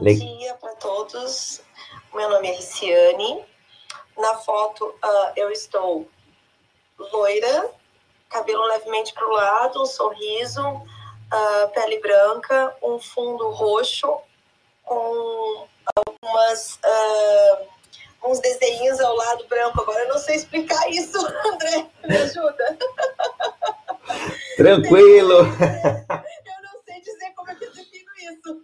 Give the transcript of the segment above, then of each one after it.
Le... dia para todos. Meu nome é Riciane. Na foto uh, eu estou loira, cabelo levemente para o lado, um sorriso, uh, pele branca, um fundo roxo com algumas uh, uns desenhos ao lado branco. Agora eu não sei explicar isso, André, me ajuda. Tranquilo. Eu não sei dizer como é que eu defino isso.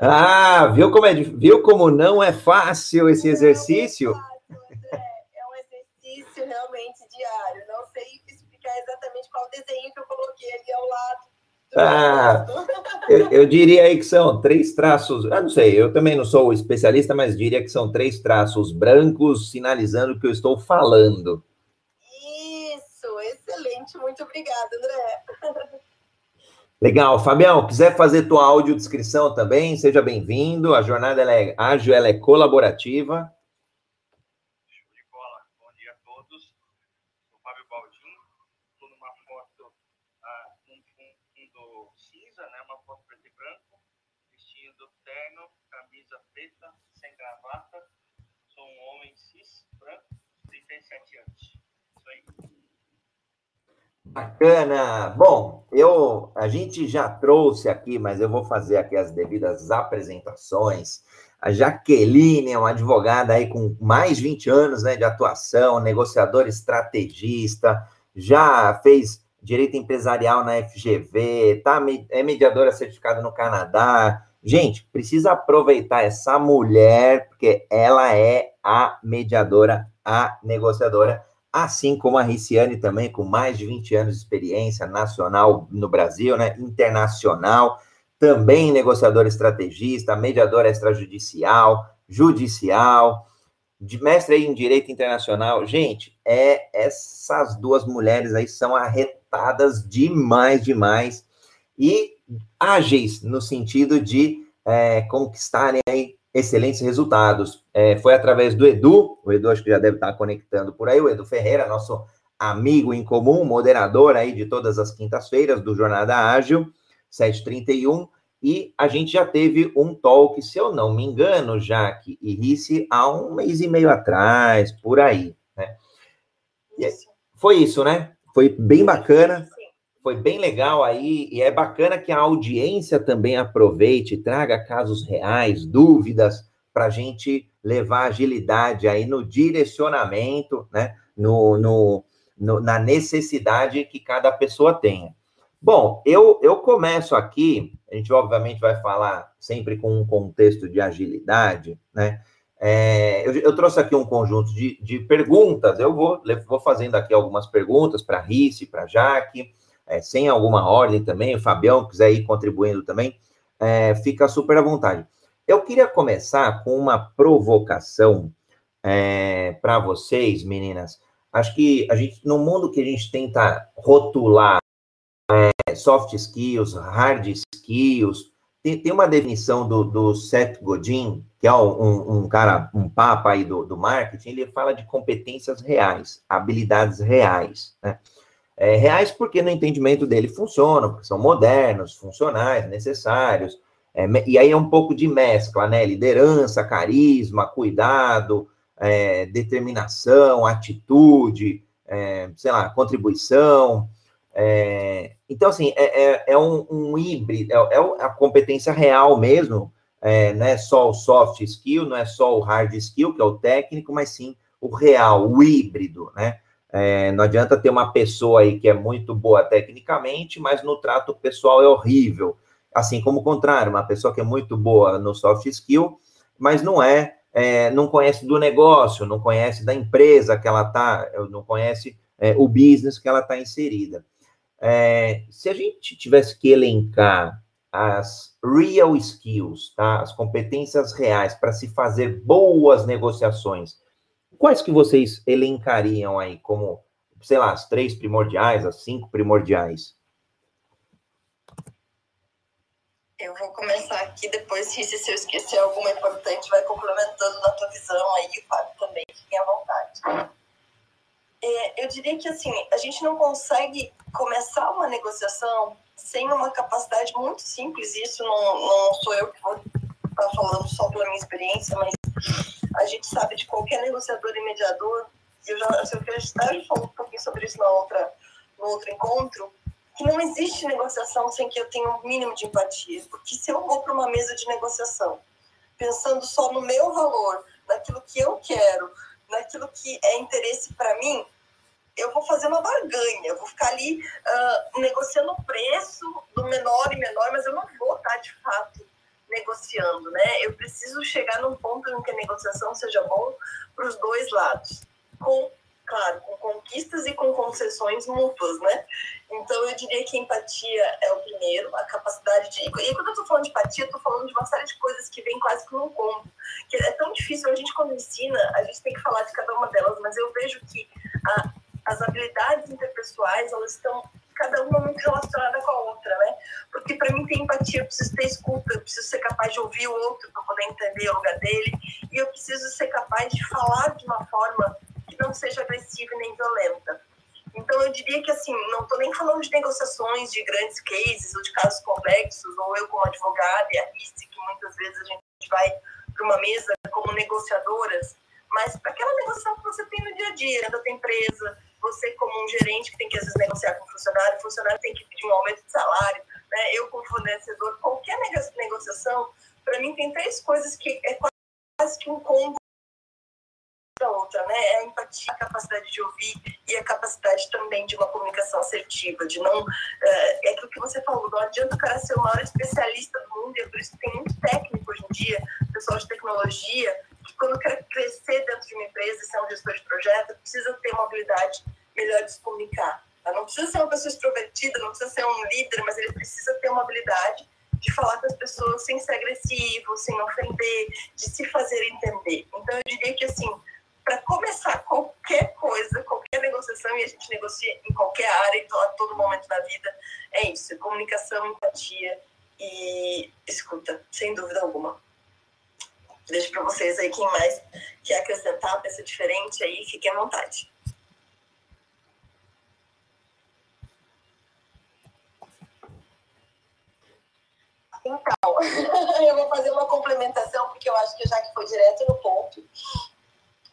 Ah, viu como, é, viu como não é fácil esse exercício? Não é fácil, André. É um exercício realmente diário. Não sei explicar exatamente qual desenho que eu coloquei ali ao lado ah, eu, eu, diria aí que são três traços. Eu não sei, eu também não sou especialista, mas diria que são três traços brancos sinalizando que eu estou falando. Isso, excelente, muito obrigada, André. Legal, Fabião, quiser fazer tua audiodescrição também, seja bem-vindo. A jornada é ágil, ela é colaborativa. Bacana. Bom, eu a gente já trouxe aqui, mas eu vou fazer aqui as devidas apresentações. A Jaqueline é uma advogada aí com mais de 20 anos né, de atuação, negociadora estrategista, já fez direito empresarial na FGV, tá, é mediadora certificada no Canadá. Gente, precisa aproveitar essa mulher, porque ela é a mediadora, a negociadora assim como a Riciane também, com mais de 20 anos de experiência nacional no Brasil, né, internacional, também negociador estrategista, mediador extrajudicial, judicial, de mestre em direito internacional. Gente, é essas duas mulheres aí são arretadas demais, demais e ágeis no sentido de é, conquistarem aí excelentes resultados. É, foi através do Edu, o Edu acho que já deve estar conectando por aí, o Edu Ferreira, nosso amigo em comum, moderador aí de todas as quintas-feiras do Jornada Ágil, 731, e a gente já teve um talk, se eu não me engano, Jaque e Risse, há um mês e meio atrás, por aí, né? Isso. Foi isso, né? Foi bem bacana foi bem legal aí, e é bacana que a audiência também aproveite, traga casos reais, dúvidas, para a gente levar agilidade aí no direcionamento, né? No, no, no, na necessidade que cada pessoa tenha. Bom, eu, eu começo aqui, a gente obviamente vai falar sempre com um contexto de agilidade, né? É, eu, eu, trouxe aqui um conjunto de, de perguntas, eu vou, vou fazendo aqui algumas perguntas para a Rice, para a Jaque, é, sem alguma ordem também, o Fabião quiser ir contribuindo também, é, fica super à vontade. Eu queria começar com uma provocação é, para vocês, meninas. Acho que a gente, no mundo que a gente tenta rotular é, soft skills, hard skills, tem, tem uma definição do, do, Seth Godin, que é um, um cara, um papa aí do, do marketing, ele fala de competências reais, habilidades reais, né? É, reais porque no entendimento dele funcionam, porque são modernos, funcionais, necessários. É, e aí é um pouco de mescla, né? Liderança, carisma, cuidado, é, determinação, atitude, é, sei lá, contribuição. É, então, assim, é, é, um, um, híbrido, é, a competência real mesmo, não é só o soft skill, não é só o hard skill, que é o técnico, mas sim o real, o híbrido, né? É, não adianta ter uma pessoa aí que é muito boa tecnicamente, mas no trato pessoal é horrível. Assim como o contrário, uma pessoa que é muito boa no soft skill, mas não é, é não conhece do negócio, não conhece da empresa que ela está, não conhece é, o business que ela está inserida. É, se a gente tivesse que elencar as real skills, tá? as competências reais para se fazer boas negociações, Quais que vocês elencariam aí como, sei lá, as três primordiais, as cinco primordiais? Eu vou começar aqui, depois, se eu esquecer alguma importante, vai complementando na tua visão aí, Fábio, também, fiquem à vontade. É, eu diria que, assim, a gente não consegue começar uma negociação sem uma capacidade muito simples, isso não, não sou eu que vou estar falando só pela minha experiência, mas a gente sabe de qualquer negociador e mediador, e eu já, eu já falou um pouquinho sobre isso na outra, no outro encontro, que não existe negociação sem que eu tenha um mínimo de empatia. Porque se eu vou para uma mesa de negociação pensando só no meu valor, naquilo que eu quero, naquilo que é interesse para mim, eu vou fazer uma barganha, eu vou ficar ali uh, negociando o preço do menor e menor, mas eu não vou estar de fato negociando, né? Eu preciso chegar num ponto em que a negociação seja bom para os dois lados, com claro, com conquistas e com concessões mútuas, né? Então, eu diria que empatia é o primeiro, a capacidade de. E quando eu estou falando de empatia, eu estou falando de uma série de coisas que vem quase como um combo. Que é tão difícil, a gente, quando ensina, a gente tem que falar de cada uma delas, mas eu vejo que a, as habilidades interpessoais, elas estão cada uma muito relacionada com a outra, né? Porque para mim ter empatia, eu preciso ter escuta, eu preciso ser capaz de ouvir o outro para poder entender o lugar dele, e eu preciso ser capaz de falar de uma forma que não seja agressiva nem violenta. Então, eu diria que, assim, não estou nem falando de negociações, de grandes cases ou de casos complexos, ou eu como advogada e a RISC, que muitas vezes a gente vai para uma mesa como negociadoras, mas para aquela negociação que você tem no dia a dia, da tua empresa, você como um gerente que tem que às vezes negociar com o funcionário, o funcionário tem que pedir um aumento de salário, né? eu como fornecedor, qualquer negociação, para mim tem três coisas que é quase que um combo da outra, né? É a empatia, a capacidade de ouvir e a capacidade também de uma comunicação assertiva, de não. É, é aquilo que você falou, não adianta o cara ser o maior especialista do mundo, e é por isso que tem muito técnico hoje em dia, pessoal de tecnologia, que quando quer crescer dentro de uma empresa ser um gestor de projeto, precisa ter uma habilidade melhor de se comunicar. Tá? Não precisa ser uma pessoa extrovertida, não precisa ser um líder, mas ele precisa ter uma habilidade de falar com as pessoas sem ser agressivo, sem ofender, de se fazer entender. Então, eu diria que, assim, para começar qualquer coisa, qualquer negociação, e a gente negocia em qualquer área, então, a todo momento da vida, é isso: comunicação, empatia e escuta, sem dúvida alguma. Deixo para vocês aí quem mais quer acrescentar, pensa diferente aí, fiquem à vontade. Então, eu vou fazer uma complementação, porque eu acho que já que foi direto no ponto,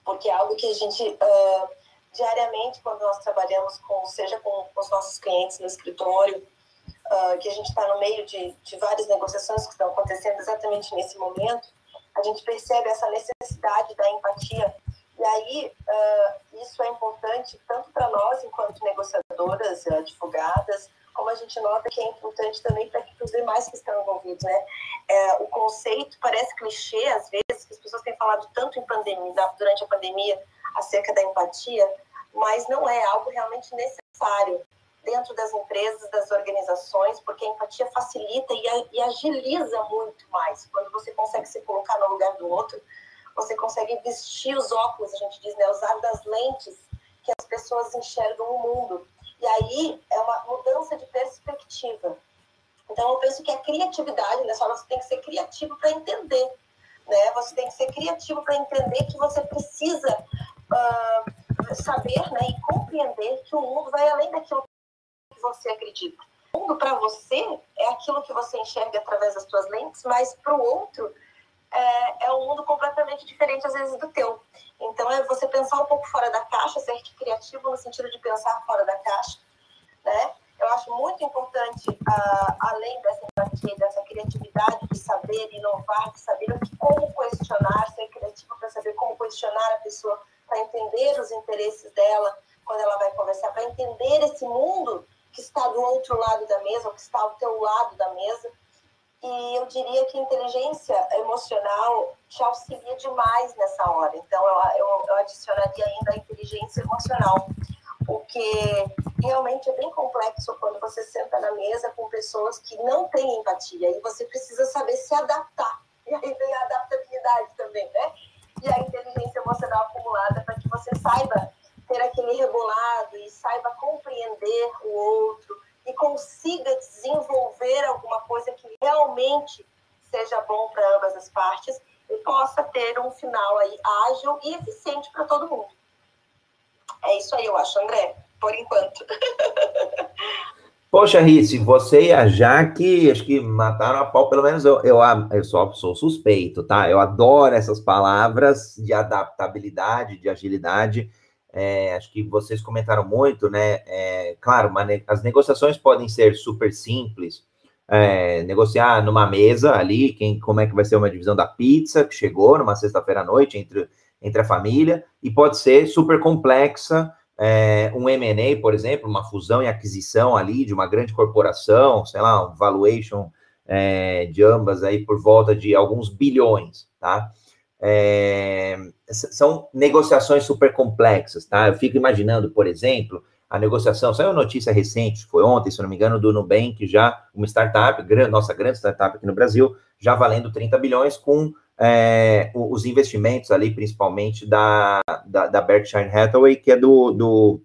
porque é algo que a gente uh, diariamente, quando nós trabalhamos com, seja com, com os nossos clientes no escritório, uh, que a gente está no meio de, de várias negociações que estão acontecendo exatamente nesse momento, a gente percebe essa necessidade da empatia. E aí, uh, isso é importante tanto para nós, enquanto negociadoras, advogadas, como a gente nota que é importante também para os demais que estão envolvidos, né? É, o conceito parece clichê às vezes, que as pessoas têm falado tanto em pandemia, durante a pandemia acerca da empatia, mas não é algo realmente necessário dentro das empresas, das organizações, porque a empatia facilita e, e agiliza muito mais. Quando você consegue se colocar no lugar do outro, você consegue vestir os óculos, a gente diz, né, usar das lentes que as pessoas enxergam o mundo. E aí é uma mudança de perspectiva. Então, eu penso que a criatividade, né, só você tem que ser criativo para entender. Né? Você tem que ser criativo para entender que você precisa uh, saber né, e compreender que o mundo vai além daquilo que você acredita. O mundo para você é aquilo que você enxerga através das suas lentes, mas para o outro é, é um mundo completamente diferente, às vezes, do teu. Então, é você pensar um pouco fora da caixa, ser criativo no sentido de pensar fora da caixa, né? Eu acho muito importante, uh, além dessa empatia, dessa criatividade de saber inovar, de saber como questionar, ser criativo para saber como questionar a pessoa, para entender os interesses dela quando ela vai conversar, para entender esse mundo que está do outro lado da mesa, ou que está ao teu lado da mesa, e eu diria que inteligência emocional te auxilia demais nessa hora. Então, eu, eu, eu adicionaria ainda a inteligência emocional, porque realmente é bem complexo quando você senta na mesa com pessoas que não têm empatia e você precisa saber se adaptar. E aí vem a adaptabilidade também, né? E a inteligência emocional acumulada para que você saiba ter aquele rebolado e saiba compreender o outro e consiga desenvolver alguma coisa que realmente seja bom para ambas as partes e possa ter um final aí ágil e eficiente para todo mundo. É isso aí, eu acho, André, por enquanto. Poxa, Risse, você e a Jaque, acho que mataram a pau, pelo menos eu, eu, eu sou suspeito, tá? Eu adoro essas palavras de adaptabilidade, de agilidade. É, acho que vocês comentaram muito, né? É, claro, as negociações podem ser super simples, é, negociar numa mesa ali, quem, como é que vai ser uma divisão da pizza que chegou numa sexta-feira à noite entre, entre a família, e pode ser super complexa, é, um M&A, por exemplo, uma fusão e aquisição ali de uma grande corporação, sei lá, um valuation é, de ambas aí por volta de alguns bilhões, tá? É, são negociações super complexas, tá? Eu fico imaginando, por exemplo, a negociação, saiu notícia recente, foi ontem, se não me engano, do Nubank, já uma startup, nossa grande startup aqui no Brasil, já valendo 30 bilhões com é, os investimentos ali, principalmente da, da, da, Berkshire Hathaway, que é do, do.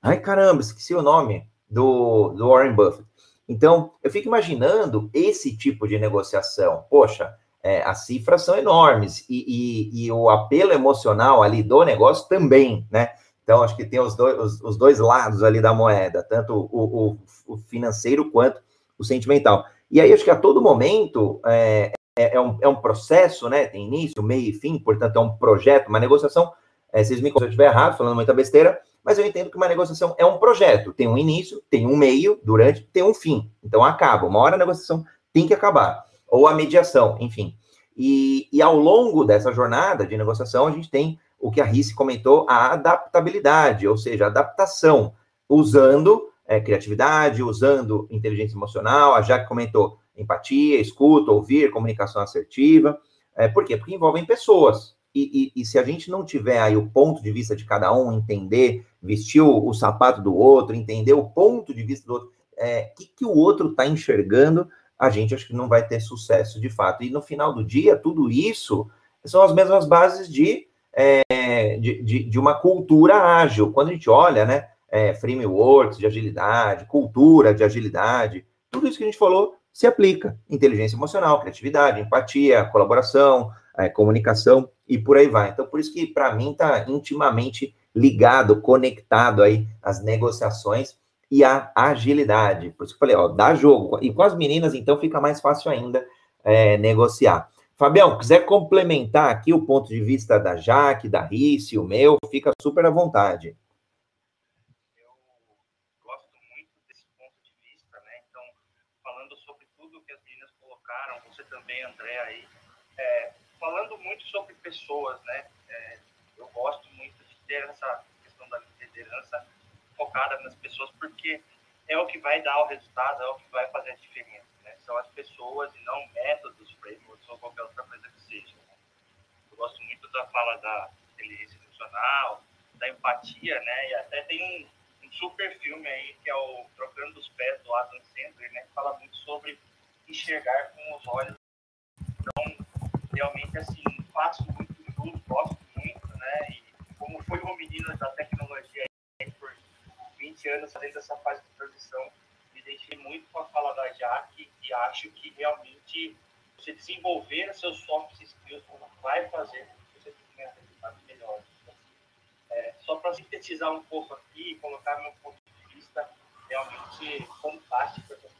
Ai, caramba, esqueci o nome, do, do Warren Buffett. Então, eu fico imaginando esse tipo de negociação. Poxa, é, as cifras são enormes e, e, e, o apelo emocional ali do negócio também, né? Então, acho que tem os dois, os, dois lados ali da moeda, tanto o, o, o, financeiro quanto o sentimental. E aí, acho que a todo momento, é, é, é, um, é um processo, né? Tem início, meio e fim, portanto, é um projeto, uma negociação. É, vocês me se eu estiver errado, falando muita besteira, mas eu entendo que uma negociação é um projeto. Tem um início, tem um meio, durante, tem um fim. Então acaba. Uma hora a negociação tem que acabar. Ou a mediação, enfim. E, e ao longo dessa jornada de negociação, a gente tem o que a Risse comentou, a adaptabilidade, ou seja, adaptação, usando é, criatividade, usando inteligência emocional. A Jaque comentou empatia, escuta, ouvir, comunicação assertiva. É, por quê? Porque envolvem pessoas. E, e, e, se a gente não tiver aí o ponto de vista de cada um, entender, vestir o, o sapato do outro, entender o ponto de vista do outro, o é, que, que o outro está enxergando, a gente acho que não vai ter sucesso de fato. E no final do dia, tudo isso são as mesmas bases de, é, de, de, de, uma cultura ágil. Quando a gente olha, né, é, frameworks de agilidade, cultura de agilidade, tudo isso que a gente falou se aplica. Inteligência emocional, criatividade, empatia, colaboração, é, comunicação e por aí vai. Então, por isso que, para mim, está intimamente ligado, conectado aí as negociações e a agilidade. Por isso que eu falei, ó, dá jogo. E com as meninas, então, fica mais fácil ainda é, negociar. Fabião, quiser complementar aqui o ponto de vista da Jaque, da Rice, o meu, fica super à vontade. também, André, aí, é, falando muito sobre pessoas, né? É, eu gosto muito de ter essa questão da liderança focada nas pessoas, porque é o que vai dar o resultado, é o que vai fazer a diferença, né? São as pessoas e não métodos, frameworks ou qualquer outra coisa que seja. Né? Eu gosto muito da fala da inteligência emocional, da empatia, né? E até tem um, um super filme aí que é o Trocando os Pés do Adam Sandler, né? Que fala muito sobre enxergar com os olhos então, realmente, assim, faço muito tudo, gosto muito, né? E como foi um menino da tecnologia aí por 20 anos fazendo essa fase de transição, deixei muito com a fala da Jaque e acho que realmente você desenvolver seus soft skills vai fazer você tenha resultados melhores. É, só para sintetizar um pouco aqui, colocar meu ponto de vista realmente fantástico essa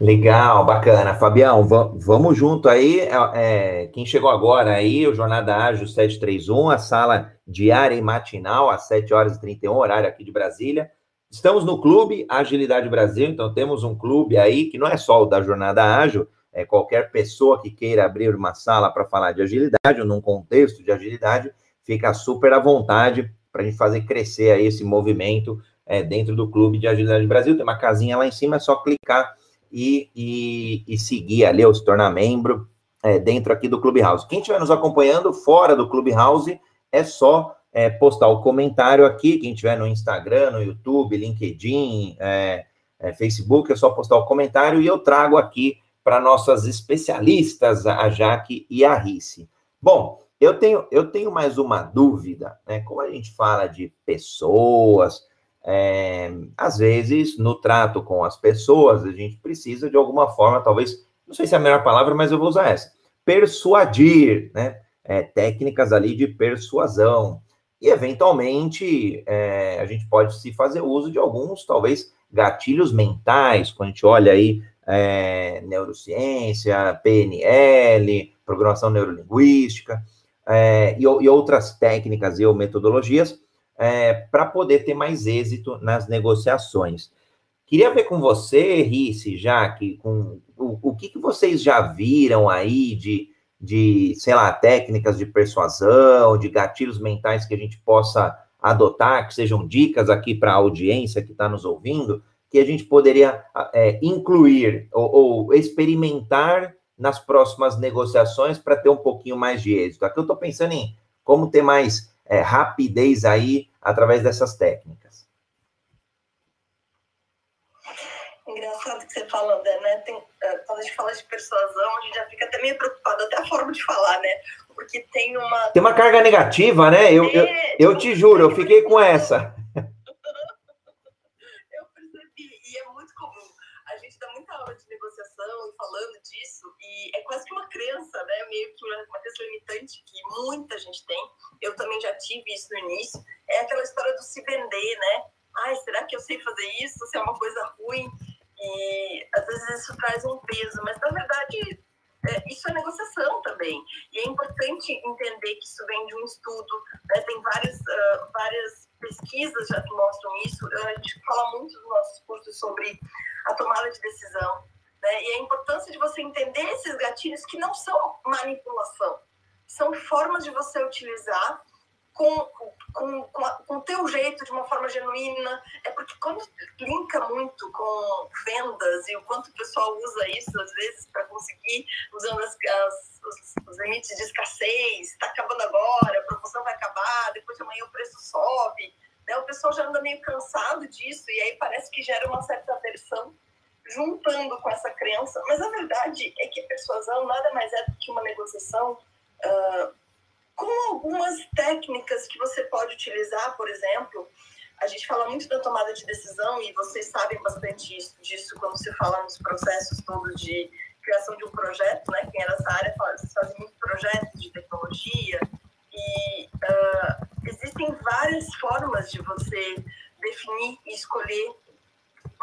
Legal, bacana. Fabião, vamos junto aí. É, é, quem chegou agora aí, o Jornada Ágil 731, a sala diária e matinal, às 7 horas e 31, horário aqui de Brasília. Estamos no Clube Agilidade Brasil, então temos um clube aí que não é só o da Jornada Ágil, é qualquer pessoa que queira abrir uma sala para falar de agilidade ou num contexto de agilidade, fica super à vontade para a gente fazer crescer aí esse movimento é, dentro do Clube de Agilidade Brasil. Tem uma casinha lá em cima, é só clicar e, e, e seguir ali, ou se tornar membro é, dentro aqui do Clubhouse. Quem estiver nos acompanhando fora do Clubhouse, é só é, postar o comentário aqui, quem estiver no Instagram, no YouTube, LinkedIn, é, é, Facebook, é só postar o comentário e eu trago aqui para nossas especialistas, a Jaque e a Rice. Bom, eu tenho, eu tenho mais uma dúvida, né? Como a gente fala de pessoas, é, às vezes, no trato com as pessoas, a gente precisa de alguma forma, talvez, não sei se é a melhor palavra, mas eu vou usar essa, persuadir, né? É, técnicas ali de persuasão. E, eventualmente, é, a gente pode se fazer uso de alguns, talvez, gatilhos mentais, quando a gente olha aí é, neurociência, PNL, programação neurolinguística, é, e, e, outras técnicas e ou metodologias é, para poder ter mais êxito nas negociações. Queria ver com você, Risse, já que com o, o que, que vocês já viram aí de, de, sei lá, técnicas de persuasão, de gatilhos mentais que a gente possa adotar, que sejam dicas aqui para a audiência que está nos ouvindo, que a gente poderia é, incluir ou, ou, experimentar nas próximas negociações para ter um pouquinho mais de êxito. Aqui eu estou pensando em como ter mais é, rapidez aí através dessas técnicas. Que você fala, né? Tem, é, quando a gente fala de persuasão, a gente já fica até meio preocupado, até a forma de falar, né? Porque tem uma. Tem uma carga negativa, né? Eu, eu, é, eu te juro, eu fiquei com essa. falando disso e é quase que uma crença, né? Meio que uma, uma crença limitante que muita gente tem. Eu também já tive isso no início. É aquela história do se vender, né? Ai, será que eu sei fazer isso? Se é uma coisa ruim? E às vezes isso traz um peso, mas na verdade é, isso é negociação também. E é importante entender que isso vem de um estudo, né? tem várias, uh, várias pesquisas já que mostram isso. A gente fala muito nos nossos cursos sobre a tomada de decisão. Né? E a importância de você entender esses gatilhos que não são manipulação, são formas de você utilizar com, com, com, a, com o teu jeito, de uma forma genuína. É porque quando linka muito com vendas e o quanto o pessoal usa isso, às vezes, para conseguir, usando as, as, os, os, limites de escassez, está acabando agora, a promoção vai acabar, depois de amanhã o preço sobe. Né? O pessoal já anda meio cansado disso e aí parece que gera uma certa aversão juntando com essa crença. Mas a verdade é que a persuasão nada mais é do que uma negociação uh, com algumas técnicas que você pode utilizar, por exemplo. A gente fala muito da tomada de decisão e vocês sabem bastante isso, disso quando se fala nos processos todos de criação de um projeto, né? Quem é dessa área vocês fazem muitos projetos de tecnologia e uh, existem várias formas de você definir e escolher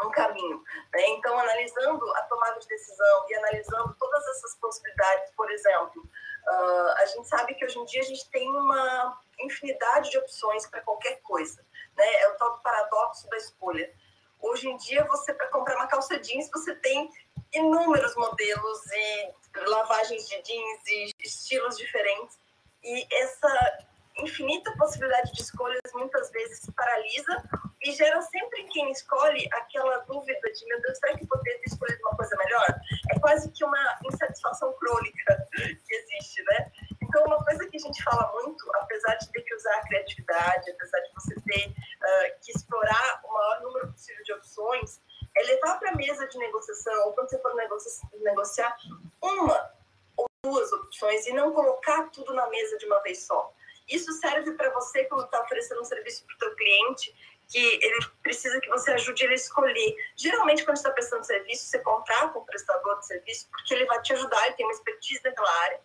um caminho. Né? Então, analisando a tomada de decisão e analisando todas essas possibilidades, por exemplo, uh, a gente sabe que hoje em dia a gente tem uma infinidade de opções para qualquer coisa. Né? É o tal do paradoxo da escolha. Hoje em dia, você para comprar uma calça jeans, você tem inúmeros modelos e lavagens de jeans e estilos diferentes. E essa infinita possibilidade de escolhas muitas vezes paralisa e gera sempre quem escolhe aquela dúvida de meu Deus, será que poderia ter escolhido uma coisa melhor? É quase que uma insatisfação crônica que existe, né? Então, uma coisa que a gente fala muito, apesar de ter que usar a criatividade, apesar de você ter uh, que explorar o maior número possível de opções, é levar para a mesa de negociação, ou quando você for negociar, uma ou duas opções e não colocar tudo na mesa de uma vez só. Isso serve para você quando está oferecendo um serviço para o teu cliente, que ele precisa que você ajude ele a escolher. Geralmente, quando está prestando serviço, você contrata um prestador de serviço, porque ele vai te ajudar, ele tem uma expertise naquela área,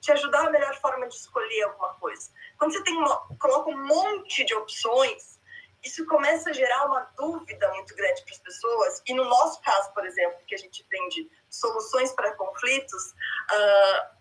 te ajudar a melhor forma de escolher alguma coisa. Quando você tem uma, coloca um monte de opções, isso começa a gerar uma dúvida muito grande para as pessoas. E no nosso caso, por exemplo, que a gente vende soluções para conflitos, uh,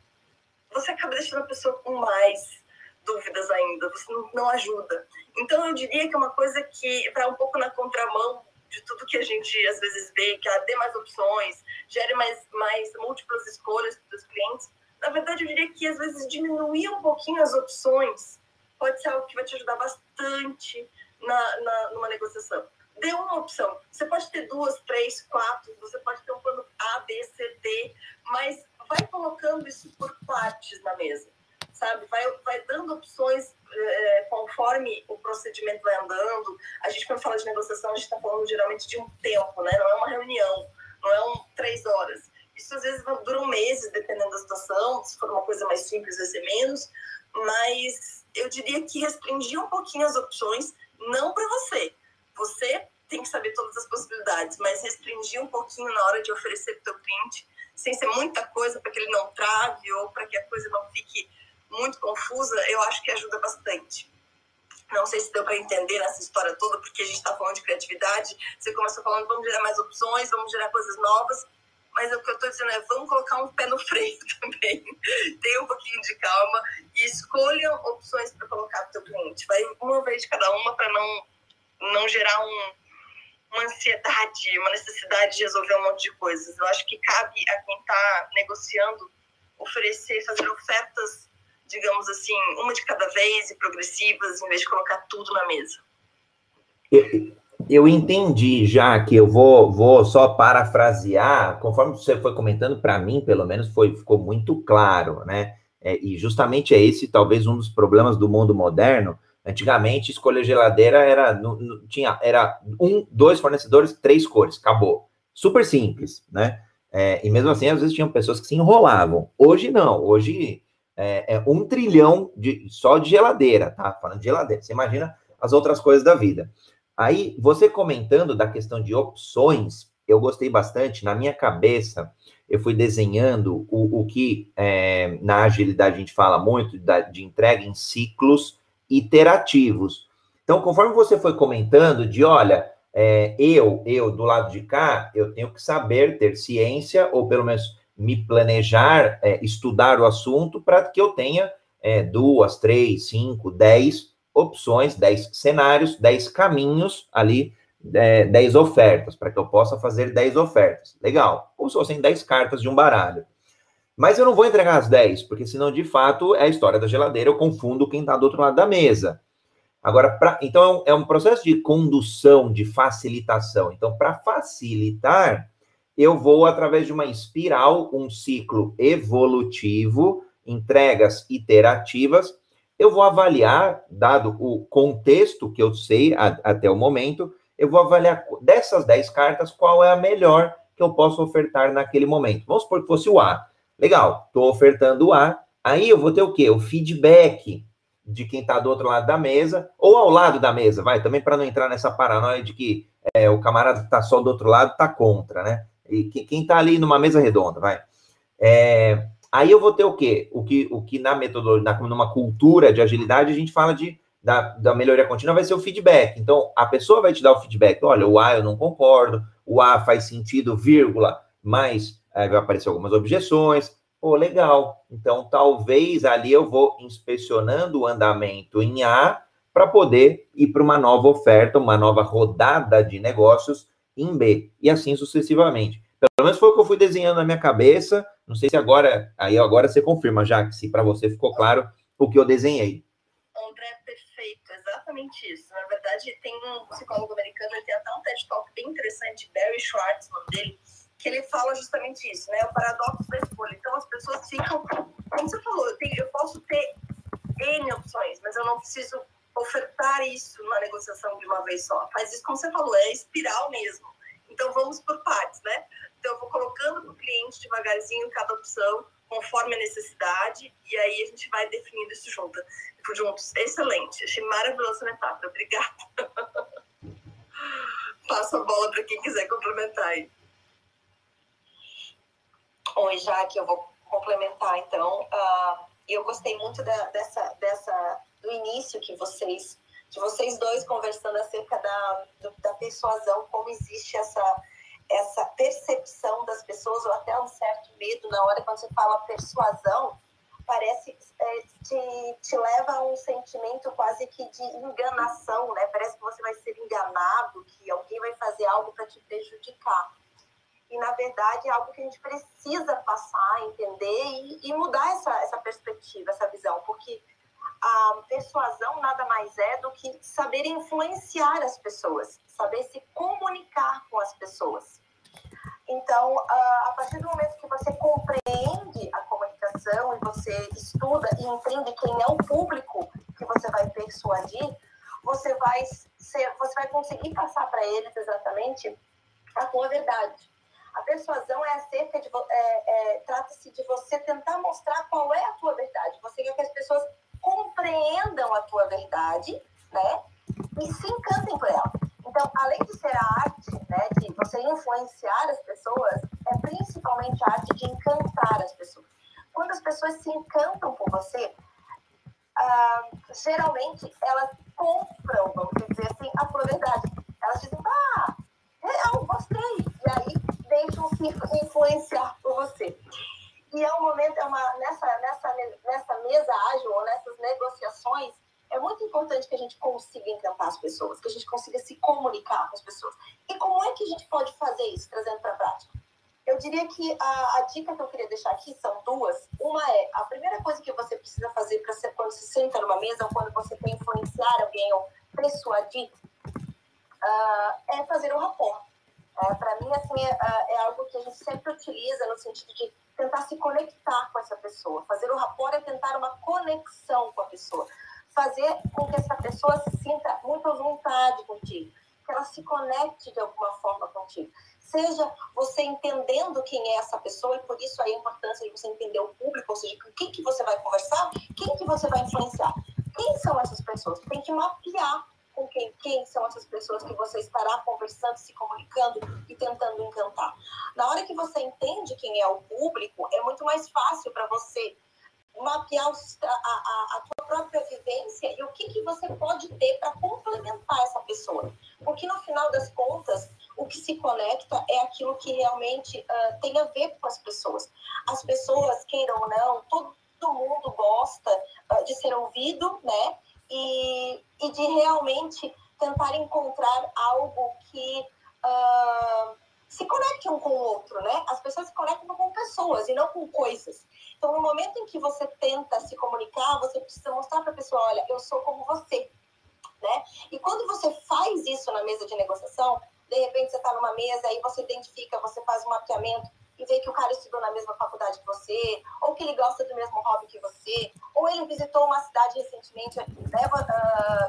você acaba deixando a pessoa com mais dúvidas ainda, você não, ajuda. Então, eu diria que é uma coisa que vai um pouco na contramão de tudo que a gente às vezes vê, que ah, dê mais opções, gere mais, mais múltiplas escolhas para os clientes. Na verdade, eu diria que às vezes diminuir um pouquinho as opções pode ser algo que vai te ajudar bastante na, na, numa negociação. Dê uma opção. Você pode ter duas, três, quatro, você pode ter um plano A, B, C, D, mas vai colocando isso por partes na mesa sabe? Vai, vai dando opções é, conforme o procedimento vai andando. A gente, quando fala de negociação, a gente está falando geralmente de um tempo, né? Não é uma reunião, não é um três horas. Isso às vezes dura meses, dependendo da situação. Se for uma coisa mais simples, vai ser menos. Mas eu diria que restringir um pouquinho as opções, não para você. Você tem que saber todas as possibilidades, mas restringir um pouquinho na hora de oferecer para o teu cliente, sem ser muita coisa para que ele não trave ou para que a coisa não fique muito confusa, eu acho que ajuda bastante. Não sei se deu para entender nessa história toda, porque a gente está falando de criatividade. Você começou falando, vamos gerar mais opções, vamos gerar coisas novas. Mas o que eu estou dizendo é, vamos colocar um pé no freio também. Tenha um pouquinho de calma e escolham opções para colocar para o teu cliente. Vai uma vez cada uma para não, não gerar um, uma ansiedade, uma necessidade de resolver um monte de coisas. Eu acho que cabe a quem está negociando oferecer, fazer ofertas digamos assim, uma de cada vez e progressivas, em vez de colocar tudo na mesa. Eu, eu entendi já que eu vou, vou só parafrasear, conforme você foi comentando, para mim, pelo menos, foi, ficou muito claro, né? É, e justamente é esse, talvez, um dos problemas do mundo moderno. Antigamente, escolher geladeira era, não, não, tinha, era um, dois fornecedores, três cores, acabou. Super simples, né? É, e mesmo assim, às vezes tinham pessoas que se enrolavam. Hoje não, hoje é, é, um trilhão de, só de geladeira, tá? Falando de geladeira. Você imagina as outras coisas da vida. Aí, você comentando da questão de opções, eu gostei bastante. Na minha cabeça, eu fui desenhando o, o que é, na agilidade a gente fala muito da, de entrega em ciclos iterativos. Então, conforme você foi comentando, de olha, é, eu, eu do lado de cá, eu tenho que saber ter ciência, ou pelo menos me planejar, é, estudar o assunto para que eu tenha é, duas, três, cinco, dez opções, dez cenários, dez caminhos ali, é, dez ofertas, para que eu possa fazer dez ofertas. Legal, como se fossem dez cartas de um baralho. Mas eu não vou entregar as dez, porque senão, de fato, é a história da geladeira, eu confundo quem está do outro lado da mesa. Agora, pra, então, é um é processo de condução, de facilitação. Então, para facilitar, eu vou, através de uma espiral, um ciclo evolutivo, entregas iterativas, eu vou avaliar, dado o contexto que eu sei a, até o momento, eu vou avaliar dessas 10 cartas qual é a melhor que eu posso ofertar naquele momento. Vamos supor que fosse o A. Legal, estou ofertando o A. Aí eu vou ter o quê? O feedback de quem está do outro lado da mesa, ou ao lado da mesa, vai, também para não entrar nessa paranoia de que é, o camarada está só do outro lado está contra, né? E quem está ali numa mesa redonda, vai. É, aí eu vou ter o quê? O que, o que na metodologia, numa cultura de agilidade, a gente fala de da, da melhoria contínua vai ser o feedback. Então, a pessoa vai te dar o feedback. Olha, o A eu não concordo, o A faz sentido, vírgula, mas é, vai aparecer algumas objeções. Pô, legal. Então, talvez ali eu vou inspecionando o andamento em A para poder ir para uma nova oferta, uma nova rodada de negócios em B, e assim sucessivamente. Pelo menos foi o que eu fui desenhando na minha cabeça. Não sei se agora, aí agora você confirma, já que se para você ficou claro o que eu desenhei. André, perfeito, exatamente isso. Na verdade, tem um psicólogo americano, ele tem até um TED Talk bem interessante, Barry Schwartz, nome dele, que ele fala justamente isso, né? O paradoxo da escolha. Então, as pessoas ficam, como você falou, eu, tenho, eu posso ter N opções, mas eu não preciso ofertar isso na negociação de uma vez só. Faz isso como você falou, é espiral mesmo. Então vamos por partes, né? Então eu vou colocando para o cliente devagarzinho cada opção, conforme a necessidade, e aí a gente vai definindo isso junto, juntos. Excelente, achei maravilhosa a metáfora, obrigada. Passo a bola para quem quiser complementar aí. Oi, Jaque, eu vou complementar então. Uh, eu gostei muito da, dessa, dessa do início que vocês, de vocês dois conversando acerca da, da persuasão, como existe essa, essa percepção das pessoas, ou até um certo medo na hora quando você fala persuasão, parece é, te, te leva a um sentimento quase que de enganação, né? Parece que você vai ser enganado, que alguém vai fazer algo para te prejudicar. E, na verdade, é algo que a gente precisa passar, entender e, e mudar essa, essa perspectiva, essa visão, porque a persuasão nada mais é do que saber influenciar as pessoas, saber se comunicar com as pessoas. Então, a partir do momento que você compreende a comunicação e você estuda e entende quem é o público que você vai persuadir, você vai ser, você vai conseguir passar para eles exatamente a tua verdade. A persuasão é acerca de é, é, trata-se de você tentar mostrar qual é a tua verdade. Você quer que as pessoas compreendam a tua verdade, né? E se encantem por ela. Então, além de ser a arte, né, de você influenciar as pessoas, é principalmente a arte de encantar as pessoas. Quando as pessoas se encantam por você, ah, geralmente elas compram, vamos dizer assim, a sua verdade. Elas dizem, ah, real, gostei. E aí deixam-se influenciar por você. E é um momento, é uma, nessa, nessa, nessa mesa ágil, ou nessas negociações, é muito importante que a gente consiga encantar as pessoas, que a gente consiga se comunicar com as pessoas. E como é que a gente pode fazer isso, trazendo para a prática? Eu diria que a, a, dica que eu queria deixar aqui são duas. Uma é, a primeira coisa que você precisa fazer para ser quando se senta numa mesa ou quando você quer influenciar alguém ou persuadir, uh, é fazer um rapport. É, para mim, assim, é, é, algo que a gente sempre utiliza no sentido de tentar se conectar com essa pessoa. Fazer o rapport é tentar uma conexão com a pessoa fazer com que essa pessoa se sinta muito à vontade contigo, que ela se conecte de alguma forma contigo. Seja você entendendo quem é essa pessoa, e por isso a importância de você entender o público, ou seja, com quem que você vai conversar, quem que você vai influenciar. Quem são essas pessoas? Tem que mapear com quem, quem são essas pessoas que você estará conversando, se comunicando e tentando encantar. Na hora que você entende quem é o público, é muito mais fácil para você mapear a, a, a tua própria vivência e o que, que você pode ter para complementar essa pessoa. Porque no final das contas, o que se conecta é aquilo que realmente uh, tem a ver com as pessoas. As pessoas, queiram ou não, todo mundo gosta uh, de ser ouvido, né? E, e de realmente tentar encontrar algo que uh, se conecte um com o outro, né? As pessoas se conectam com pessoas e não com coisas. Então, no momento em que você tenta se comunicar, você precisa mostrar para a pessoa: olha, eu sou como você. Né? E quando você faz isso na mesa de negociação, de repente você está numa mesa e você identifica, você faz um mapeamento e vê que o cara estudou na mesma faculdade que você, ou que ele gosta do mesmo hobby que você, ou ele visitou uma cidade recentemente né,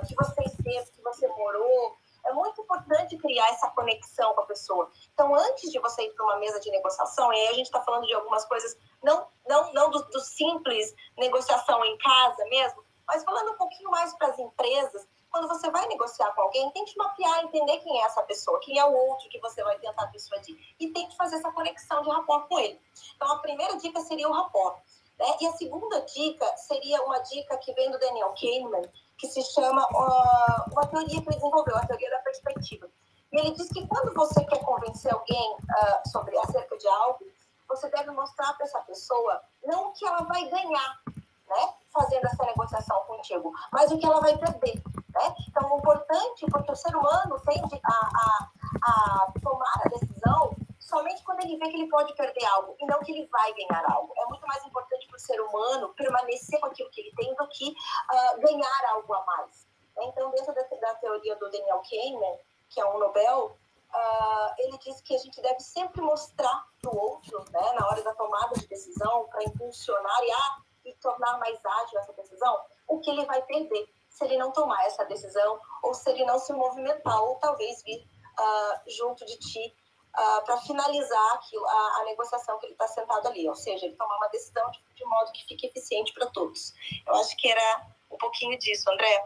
que você esteve, que você morou, é muito importante criar essa conexão com a pessoa. Então, antes de você ir para uma mesa de negociação, e aí a gente está falando de algumas coisas, não, não, não do, do, simples negociação em casa mesmo, mas falando um pouquinho mais para as empresas, quando você vai negociar com alguém, tem que mapear, entender quem é essa pessoa, quem é o outro que você vai tentar persuadir, e tem que fazer essa conexão de rapport com ele. Então, a primeira dica seria o rapport. Né? E a segunda dica seria uma dica que vem do Daniel Kahneman, que se chama uh, uma teoria que ele desenvolveu, a teoria da perspectiva. E ele diz que quando você quer convencer alguém uh, sobre acerca de algo, você deve mostrar para essa pessoa não o que ela vai ganhar, né, fazendo essa negociação contigo, mas o que ela vai perder, né? Então, o importante, porque o ser humano tende a, a, a tomar a decisão somente quando ele vê que ele pode perder algo e não que ele vai ganhar algo. É muito mais importante para o ser humano permanecer com aquilo que ele tem do que uh, ganhar algo a mais. Então, dentro da, da, teoria do Daniel Kahneman, que é um Nobel, uh, ele diz que a gente deve sempre mostrar para o outro, né, na hora da tomada de decisão, para impulsionar e, ah, e tornar mais ágil essa decisão, o que ele vai perder se ele não tomar essa decisão ou se ele não se movimentar ou talvez vir uh, junto de ti uh, para finalizar aquilo, a, a, negociação que ele está sentado ali, ou seja, ele tomar uma decisão de, de modo que fique eficiente para todos. Eu acho que era um pouquinho disso, André.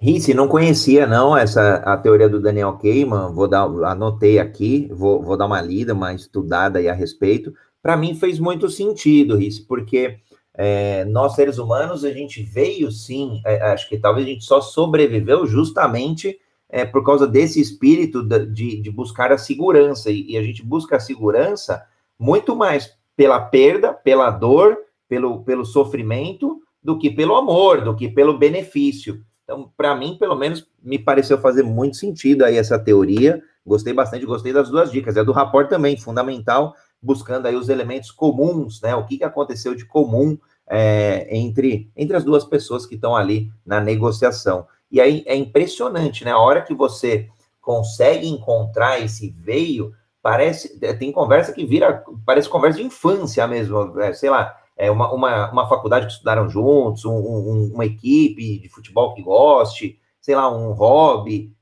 Rice, não conhecia não essa a teoria do Daniel Kahneman, vou dar, anotei aqui, vou, vou dar uma lida, uma estudada aí a respeito. Para mim fez muito sentido, Rice, porque é, nós seres humanos a gente veio sim, é, acho que talvez a gente só sobreviveu justamente é, por causa desse espírito de, de buscar a segurança. E, e, a gente busca a segurança muito mais pela perda, pela dor, pelo, pelo sofrimento, do que pelo amor, do que pelo benefício. Então, para mim, pelo menos, me pareceu fazer muito sentido aí essa teoria. Gostei bastante, gostei das duas dicas. É do rapport também, fundamental, buscando aí os elementos comuns, né? O que, que aconteceu de comum é, entre, entre as duas pessoas que estão ali na negociação. E aí é impressionante, né? A hora que você consegue encontrar esse veio, parece. É, tem conversa que vira. Parece conversa de infância mesmo. É, sei lá, é uma, uma, uma faculdade que estudaram juntos, um, um, uma equipe de futebol que goste, sei lá, um hobby.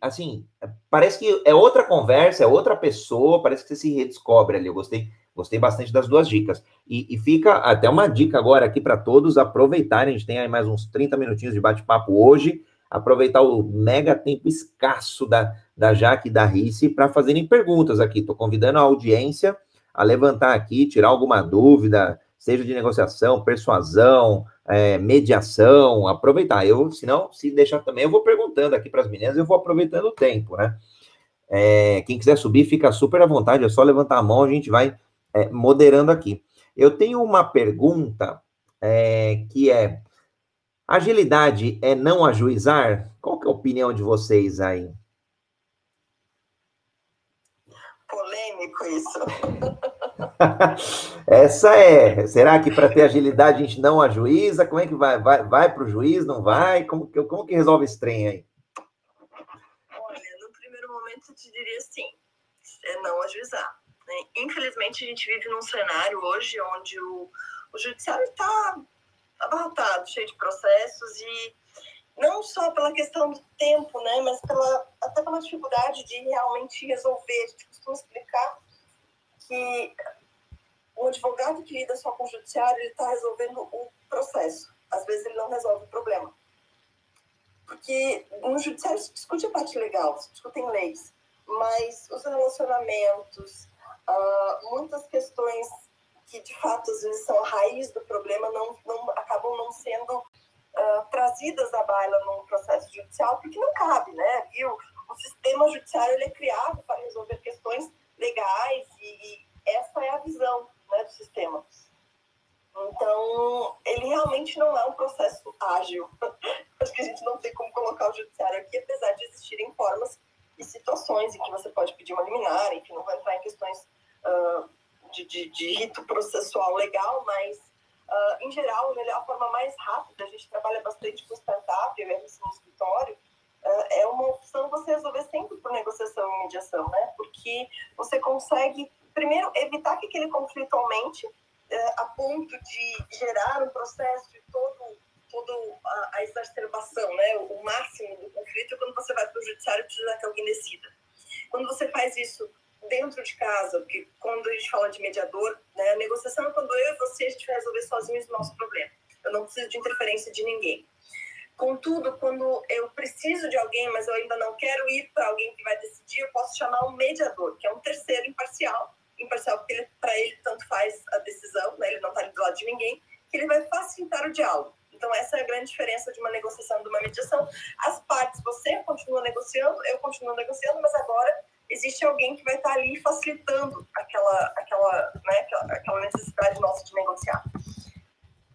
Assim, parece que é outra conversa, é outra pessoa, parece que você se redescobre ali. Eu gostei, gostei bastante das duas dicas. E, e fica até uma dica agora aqui para todos aproveitarem. A gente tem aí mais uns 30 minutinhos de bate-papo hoje aproveitar o mega tempo escasso da, da Jaque e da Rice para fazerem perguntas aqui. Estou convidando a audiência a levantar aqui, tirar alguma dúvida, seja de negociação, persuasão, é, mediação, aproveitar. Eu, se não, se deixar também, eu vou perguntando aqui para as meninas, eu vou aproveitando o tempo, né? É, quem quiser subir, fica super à vontade, é só levantar a mão, a gente vai é, moderando aqui. Eu tenho uma pergunta é, que é: agilidade é não ajuizar? Qual que é a opinião de vocês aí? Polêmico isso. Essa é. Será que para ter agilidade a gente não ajuiza? Como é que vai? Vai, vai para o juiz? Não vai? Como, como que resolve esse trem aí? Olha, no primeiro momento eu te diria sim, é não ajuizar. Né? Infelizmente a gente vive num cenário hoje onde o, o judiciário está abarrotado, cheio de processos e não só pela questão do tempo, né, mas pela, até pela dificuldade de realmente resolver. A gente costuma explicar que o advogado que lida só com o judiciário, ele está resolvendo o processo. Às vezes ele não resolve o problema. Porque no judiciário se discute a parte legal, se discutem leis, mas os relacionamentos, uh, muitas questões que de fato às vezes são a raiz do problema não, não acabam não sendo uh, trazidas à baila num processo judicial porque não cabe, né? O, o sistema judiciário ele é criado para resolver questões legais e, e essa é a visão né, do sistema. Então, ele realmente não é um processo ágil. Acho que a gente não tem como colocar o judiciário aqui, apesar de existirem formas e situações em que você pode pedir uma liminar, em que não vai entrar em questões uh, de, de, de, rito processual legal, mas, uh, em geral, a melhor forma mais rápida, a gente trabalha bastante com startup, eu RC no escritório, uh, é uma opção você resolver sempre por negociação e mediação, né? Porque você consegue, primeiro, evitar que aquele conflito aumente a ponto de gerar um processo de todo toda a, exacerbação, né? O, máximo do conflito é quando você vai para o judiciário precisa que alguém decida. Quando você faz isso dentro de casa, porque quando a gente fala de mediador, né, a negociação é quando eu e você a gente resolver sozinhos o nosso problema. Eu não preciso de interferência de ninguém. Contudo, quando eu preciso de alguém, mas eu ainda não quero ir para alguém que vai decidir, eu posso chamar um mediador, que é um terceiro imparcial, imparcial porque para ele tanto faz a decisão, né, ele não está do lado de ninguém, que ele vai facilitar o diálogo. Então, essa é a grande diferença de uma negociação de uma mediação. As partes, você continua negociando, eu continuo negociando, mas agora existe alguém que vai estar ali facilitando aquela, aquela, né, aquela, aquela necessidade nossa de negociar.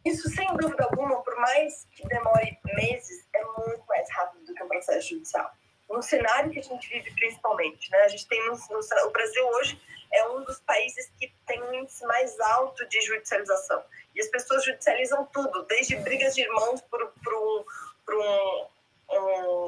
Isso, sem dúvida alguma, por mais que demore meses, é muito mais rápido do que um processo judicial. No cenário que a gente vive, principalmente, né? A gente tem no, no, o Brasil hoje é um dos países que tem um índice mais alto de judicialização. E as pessoas judicializam tudo, desde brigas de irmãos por, por, um, por um, um,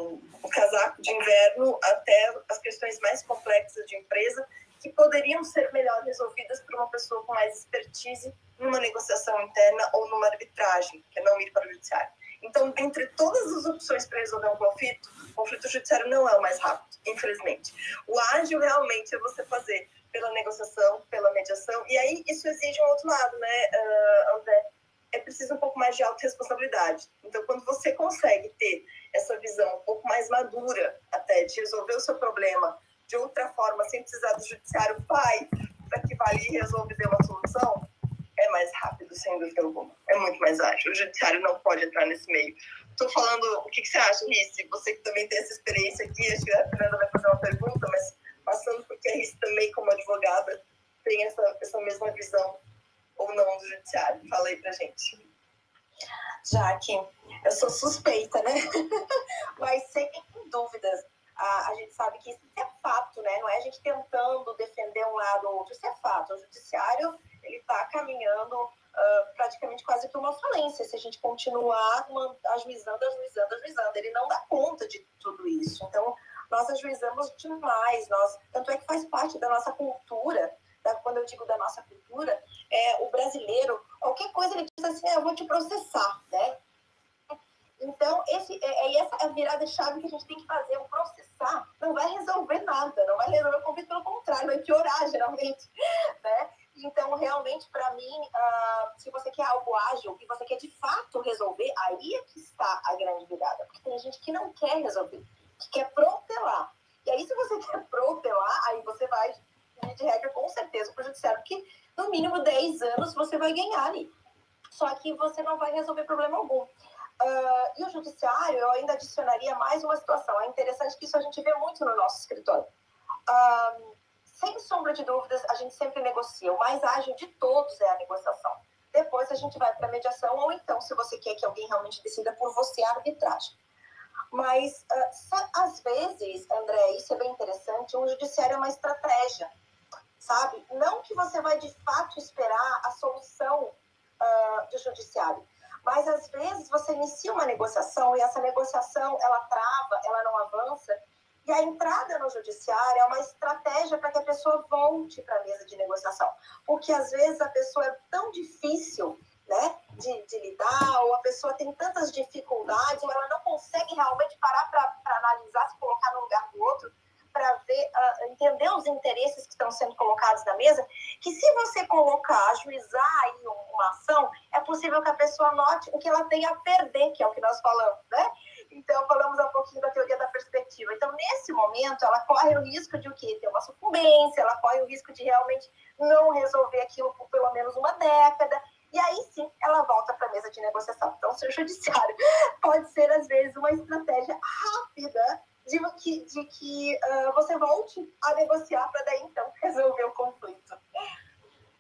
de inverno até as questões mais complexas de empresa, que poderiam ser melhor resolvidas por uma pessoa com mais expertise numa negociação interna ou numa arbitragem, que é não ir para o judiciário. Então, dentre todas as opções para resolver um conflito, o conflito judiciário não é o mais rápido, infelizmente. O ágil realmente é você fazer pela negociação, pela mediação. E aí isso exige um outro lado, né, uh, André? É preciso um pouco mais de autorresponsabilidade. Então, quando você consegue ter essa visão um pouco mais madura até de resolver o seu problema de outra forma, sem precisar do judiciário pai para que vá ali e resolva e dê uma solução, é mais rápido, sem dúvida alguma. É muito mais ágil. O judiciário não pode entrar nesse meio. Estou falando, o que, que você acha, Risse? Você que também tem essa experiência aqui, acho que a Fernanda vai fazer uma pergunta, mas passando por Kerris também como advogada tem essa, essa mesma visão ou não do judiciário. Fala aí pra gente. Jaque, eu sou suspeita, né? Mas sem dúvidas, a, a gente sabe que isso é fato, né? Não é a gente tentando defender um lado ou outro, isso é fato. O judiciário, ele está caminhando uh, praticamente quase para uma falência se a gente continuar ajuizando, ajuizando, ajuizando. Ele não dá conta de tudo isso. Então, nós ajuizamos demais, nós, tanto é que faz parte da nossa cultura, da, quando eu digo da nossa cultura, é, o brasileiro, qualquer coisa ele diz assim, ah, eu vou te processar, né? Então, esse, é, é essa virada-chave que a gente tem que fazer. O processar não vai resolver nada, não vai resolver o conflito, pelo contrário, vai piorar, geralmente. Né? Então, realmente, para mim, uh, se você quer algo ágil e você quer de fato resolver, aí é que está a grande virada. Porque tem gente que não quer resolver que quer protelar. E aí, se você quer protelar, aí você vai, de regra, com certeza, para o judiciário, que no mínimo 10 anos você vai ganhar ali. Só que você não vai resolver problema algum. Uh, e o judiciário, eu ainda adicionaria mais uma situação. É interessante que isso a gente vê muito no nosso escritório. Uh, sem sombra de dúvidas, a gente sempre negocia. O mais ágil de todos é a negociação. Depois a gente vai para a mediação, ou então, se você quer que alguém realmente decida por você, a arbitragem. Mas, uh, às vezes, André, isso é bem interessante, o judiciário é uma estratégia, sabe? Não que você vai, de fato, esperar a solução uh, do judiciário, mas, às vezes, você inicia uma negociação e essa negociação, ela trava, ela não avança, e a entrada no judiciário é uma estratégia para que a pessoa volte para a mesa de negociação. Porque às vezes a pessoa é tão difícil né, de, de lidar, ou a pessoa tem tantas dificuldades, ou ela não consegue realmente parar para analisar, se colocar no lugar do outro, para ver, uh, entender os interesses que estão sendo colocados na mesa, que se você colocar, ajuizar aí uma ação, é possível que a pessoa note o que ela tem a perder, que é o que nós falamos, né? Então, falamos um pouquinho da teoria da perspectiva. Então, nesse momento, ela corre o risco de o quê? Ter uma sucumbência, ela corre o risco de realmente não resolver aquilo por pelo menos uma década. E aí sim, ela volta para a mesa de negociação. Então, o seu judiciário pode ser, às vezes, uma estratégia rápida de que, de que uh, você volte a negociar para daí, então, resolver o conflito.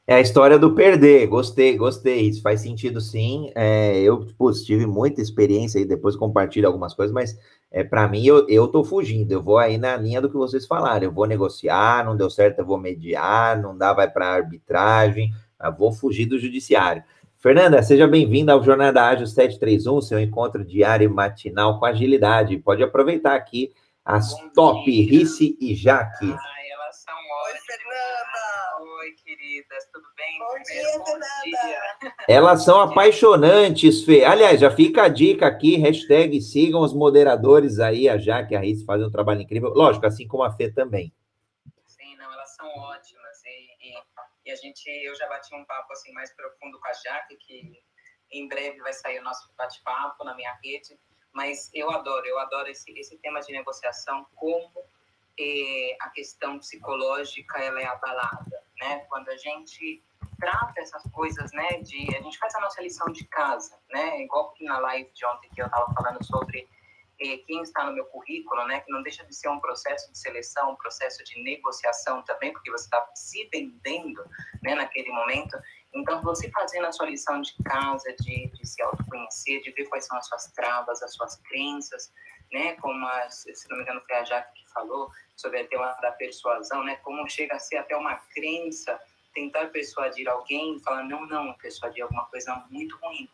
É a história do perder. Gostei, gostei. Isso faz sentido sim. É, eu putz, tive muita experiência e depois compartilho algumas coisas, mas é, para mim eu, eu tô fugindo. Eu vou aí na linha do que vocês falaram. Eu vou negociar, não deu certo, eu vou mediar, não dá, vai para arbitragem, vou fugir do judiciário. Fernanda, seja bem-vinda ao Jornada Ágil 731, seu encontro diário e matinal com agilidade. Pode aproveitar aqui as Bom top dia. Rice e Jaque. Ai, elas são ótimas. Oi, Fernanda. Oi, queridas, tudo bem? Bom Primeiro, dia, Fernanda. Elas são apaixonantes, Fê. Aliás, já fica a dica aqui, hashtag sigam os moderadores aí, a Jaque e a Rice fazem um trabalho incrível. Lógico, assim como a Fê também. Sim, não, elas são ótimas. E, a gente, eu já bati um papo assim mais profundo com a Jaque, que em breve vai sair o nosso bate-papo na minha rede mas eu adoro, eu adoro esse, esse tema de negociação, como eh, a questão psicológica ela é abalada, né? Quando a gente trata essas coisas, né, de a gente faz a nossa lição de casa, né? Igual na live de ontem que eu estava falando sobre quem está no meu currículo, né, que não deixa de ser um processo de seleção, um processo de negociação também, porque você está se vendendo, né, naquele momento. Então, você fazendo a sua lição de casa, de, de se autoconhecer, de ver quais são as suas travas, as suas crenças, né? Como, a, se não me engano, foi a Jaque que falou sobre a tema da persuasão, né? Como chega a ser até uma crença tentar persuadir alguém e falar, não, não, persuadir alguma coisa muito ruim.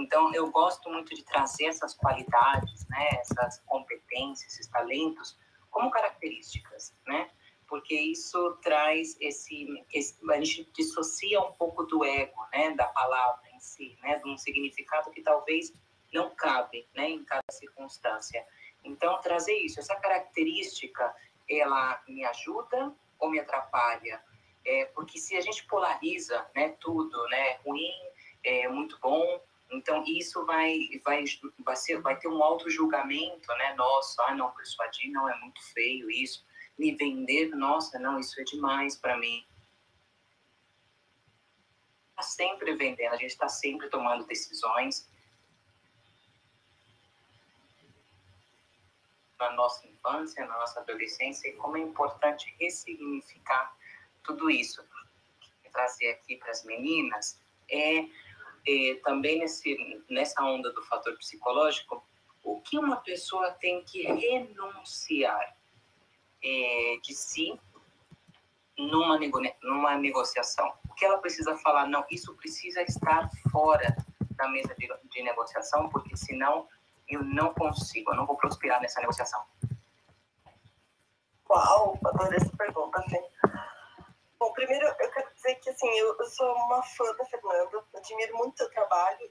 Então, eu gosto muito de trazer essas qualidades, né? Essas competências, esses talentos como características, né? porque isso traz esse, esse, a gente dissocia um pouco do ego, né, da palavra em si, né, de um significado que talvez não cabe, né, em cada circunstância. Então trazer isso, essa característica, ela me ajuda ou me atrapalha? É, porque se a gente polariza, né, tudo, né, ruim, é muito bom, então isso vai vai vai, ser, vai ter um auto julgamento, né, nossa, ah, não persuadir não é muito feio isso me vender, nossa, não, isso é demais para mim. Está sempre vendendo, a gente está sempre tomando decisões. Na nossa infância, na nossa adolescência, e como é importante ressignificar tudo isso. Trazer aqui para as meninas é, também nesse, nessa onda do fator psicológico, o que uma pessoa tem que renunciar é, de si numa, nego, numa negociação. O que ela precisa falar? Não, isso precisa estar fora da mesa de, de negociação, porque senão eu não consigo, eu não vou prosperar nessa negociação. Uau, adorei essa pergunta, Fê. Bom, primeiro eu quero dizer que assim, eu, eu sou uma fã da Fernanda, admiro muito o seu trabalho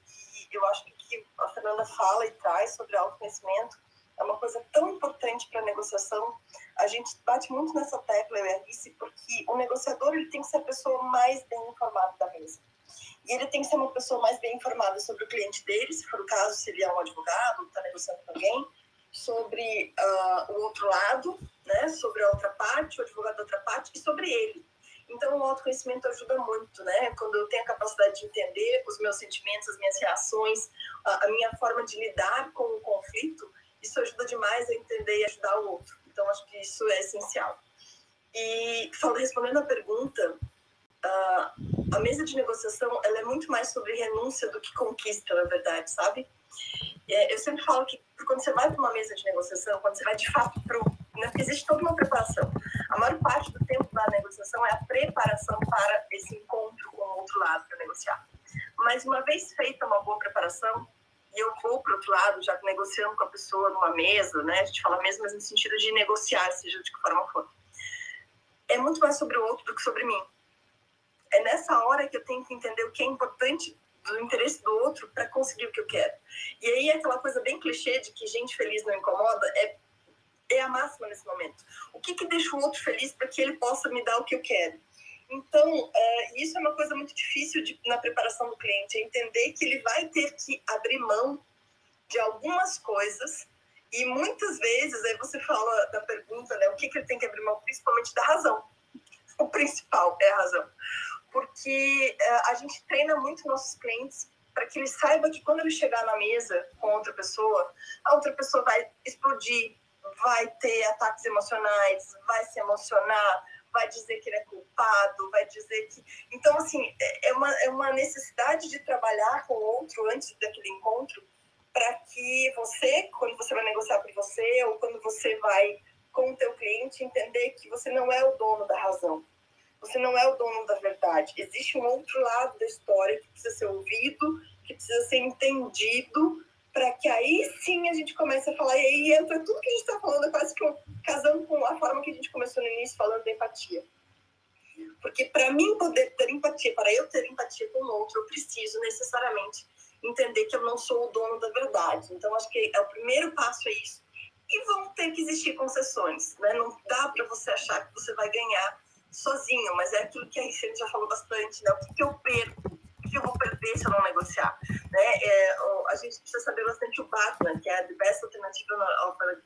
e eu acho que o que a Fernanda fala e traz sobre autoconhecimento é uma coisa tão importante para a negociação. A gente bate muito nessa tecla, eu e a Alice, porque o negociador ele tem que ser a pessoa mais bem informada da mesa. E ele tem que ser uma pessoa mais bem informada sobre o cliente dele, se for o caso, se ele é um advogado, está negociando com alguém, sobre uh, o outro lado, né, sobre a outra parte, o advogado da outra parte, e sobre ele. Então, o autoconhecimento ajuda muito, né? Quando eu tenho a capacidade de entender os meus sentimentos, as minhas reações, a, minha forma de lidar com o conflito, isso ajuda demais a entender e ajudar o outro. Então, acho que isso é essencial. E respondendo a pergunta, a mesa de negociação ela é muito mais sobre renúncia do que conquista, na verdade, sabe? É, eu sempre falo que quando você vai para uma mesa de negociação, quando você vai de fato para né, porque existe toda uma preparação. A maior parte do tempo da negociação é a preparação para esse encontro com o outro lado para negociar. Mas uma vez feita uma boa preparação, e eu vou para o outro lado, já negociando com a pessoa numa mesa, né? A gente fala mesmo, mas no sentido de negociar, seja de que forma for. É muito mais sobre o outro do que sobre mim. É nessa hora que eu tenho que entender o que é importante do interesse do outro para conseguir o que eu quero. E aí aquela coisa bem clichê de que gente feliz não incomoda é é a máxima nesse momento. O que que deixa o outro feliz para que ele possa me dar o que eu quero? Então, é, isso é uma coisa muito difícil de, na preparação do cliente, é entender que ele vai ter que abrir mão de algumas coisas e muitas vezes, aí você fala da pergunta, né, o que, que ele tem que abrir mão, principalmente da razão. O principal é a razão. Porque é, a gente treina muito nossos clientes para que ele saiba que quando ele chegar na mesa com outra pessoa, a outra pessoa vai explodir, vai ter ataques emocionais, vai se emocionar, vai dizer que ele é culpado, vai dizer que. Então, assim, é, é uma, é uma necessidade de trabalhar com o outro antes daquele encontro, para que você, quando você vai negociar por você, ou quando você vai com o teu cliente, entender que você não é o dono da razão. Você não é o dono da verdade. Existe um outro lado da história que precisa ser ouvido, que precisa ser entendido para que aí sim a gente comece a falar, e aí entra tudo que a gente está falando, é quase que casando com a forma que a gente começou no início, falando da empatia. Porque para mim poder ter empatia, para eu ter empatia com o outro, eu preciso necessariamente entender que eu não sou o dono da verdade. Então, acho que é o primeiro passo é isso. E vão ter que existir concessões, né? Não dá para você achar que você vai ganhar sozinho, mas é aquilo que a gente já falou bastante, né? O que, eu perco que eu vou perder eu não negociar? Né? É, a gente precisa saber bastante o BATNA, que é a The Best Alternative Offer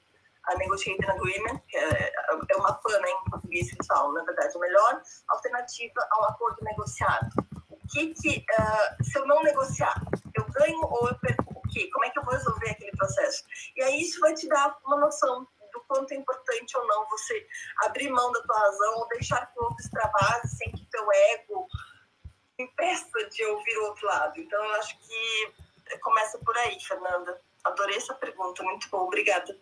a Negotiating Agreement, que é, é uma PAN né, em português que eles falam, na verdade, a melhor alternativa ao acordo negociado. O que que, uh, se eu não negociar, eu ganho ou eu perco o quê? Como é que eu vou resolver aquele processo? E aí isso vai te dar uma noção do quanto é importante ou não você abrir mão da tua razão ou deixar que o outro extravase sem que teu ego impeça de ouvir o outro lado. Então, eu acho que começa por aí, Fernanda. Adorei essa pergunta, muito bom, obrigada.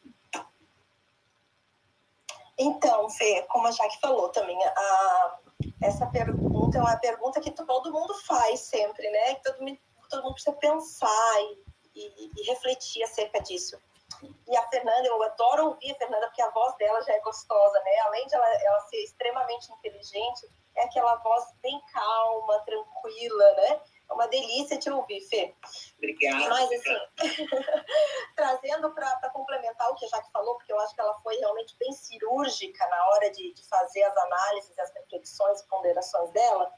Então, Fê, como a Jaque falou também, a, essa pergunta é uma pergunta que todo mundo faz sempre, né? Que todo, todo mundo precisa pensar e, e, e refletir acerca disso. E a Fernanda, eu adoro ouvir a Fernanda, porque a voz dela já é gostosa, né? Além de ela, ela ser extremamente inteligente, é aquela voz bem calma, tranquila, né? É uma delícia te ouvir, Fê. Obrigada. Mas, assim, trazendo para complementar o que a Jaque falou, porque eu acho que ela foi realmente bem cirúrgica na hora de, de fazer as análises, as reflexões e ponderações dela,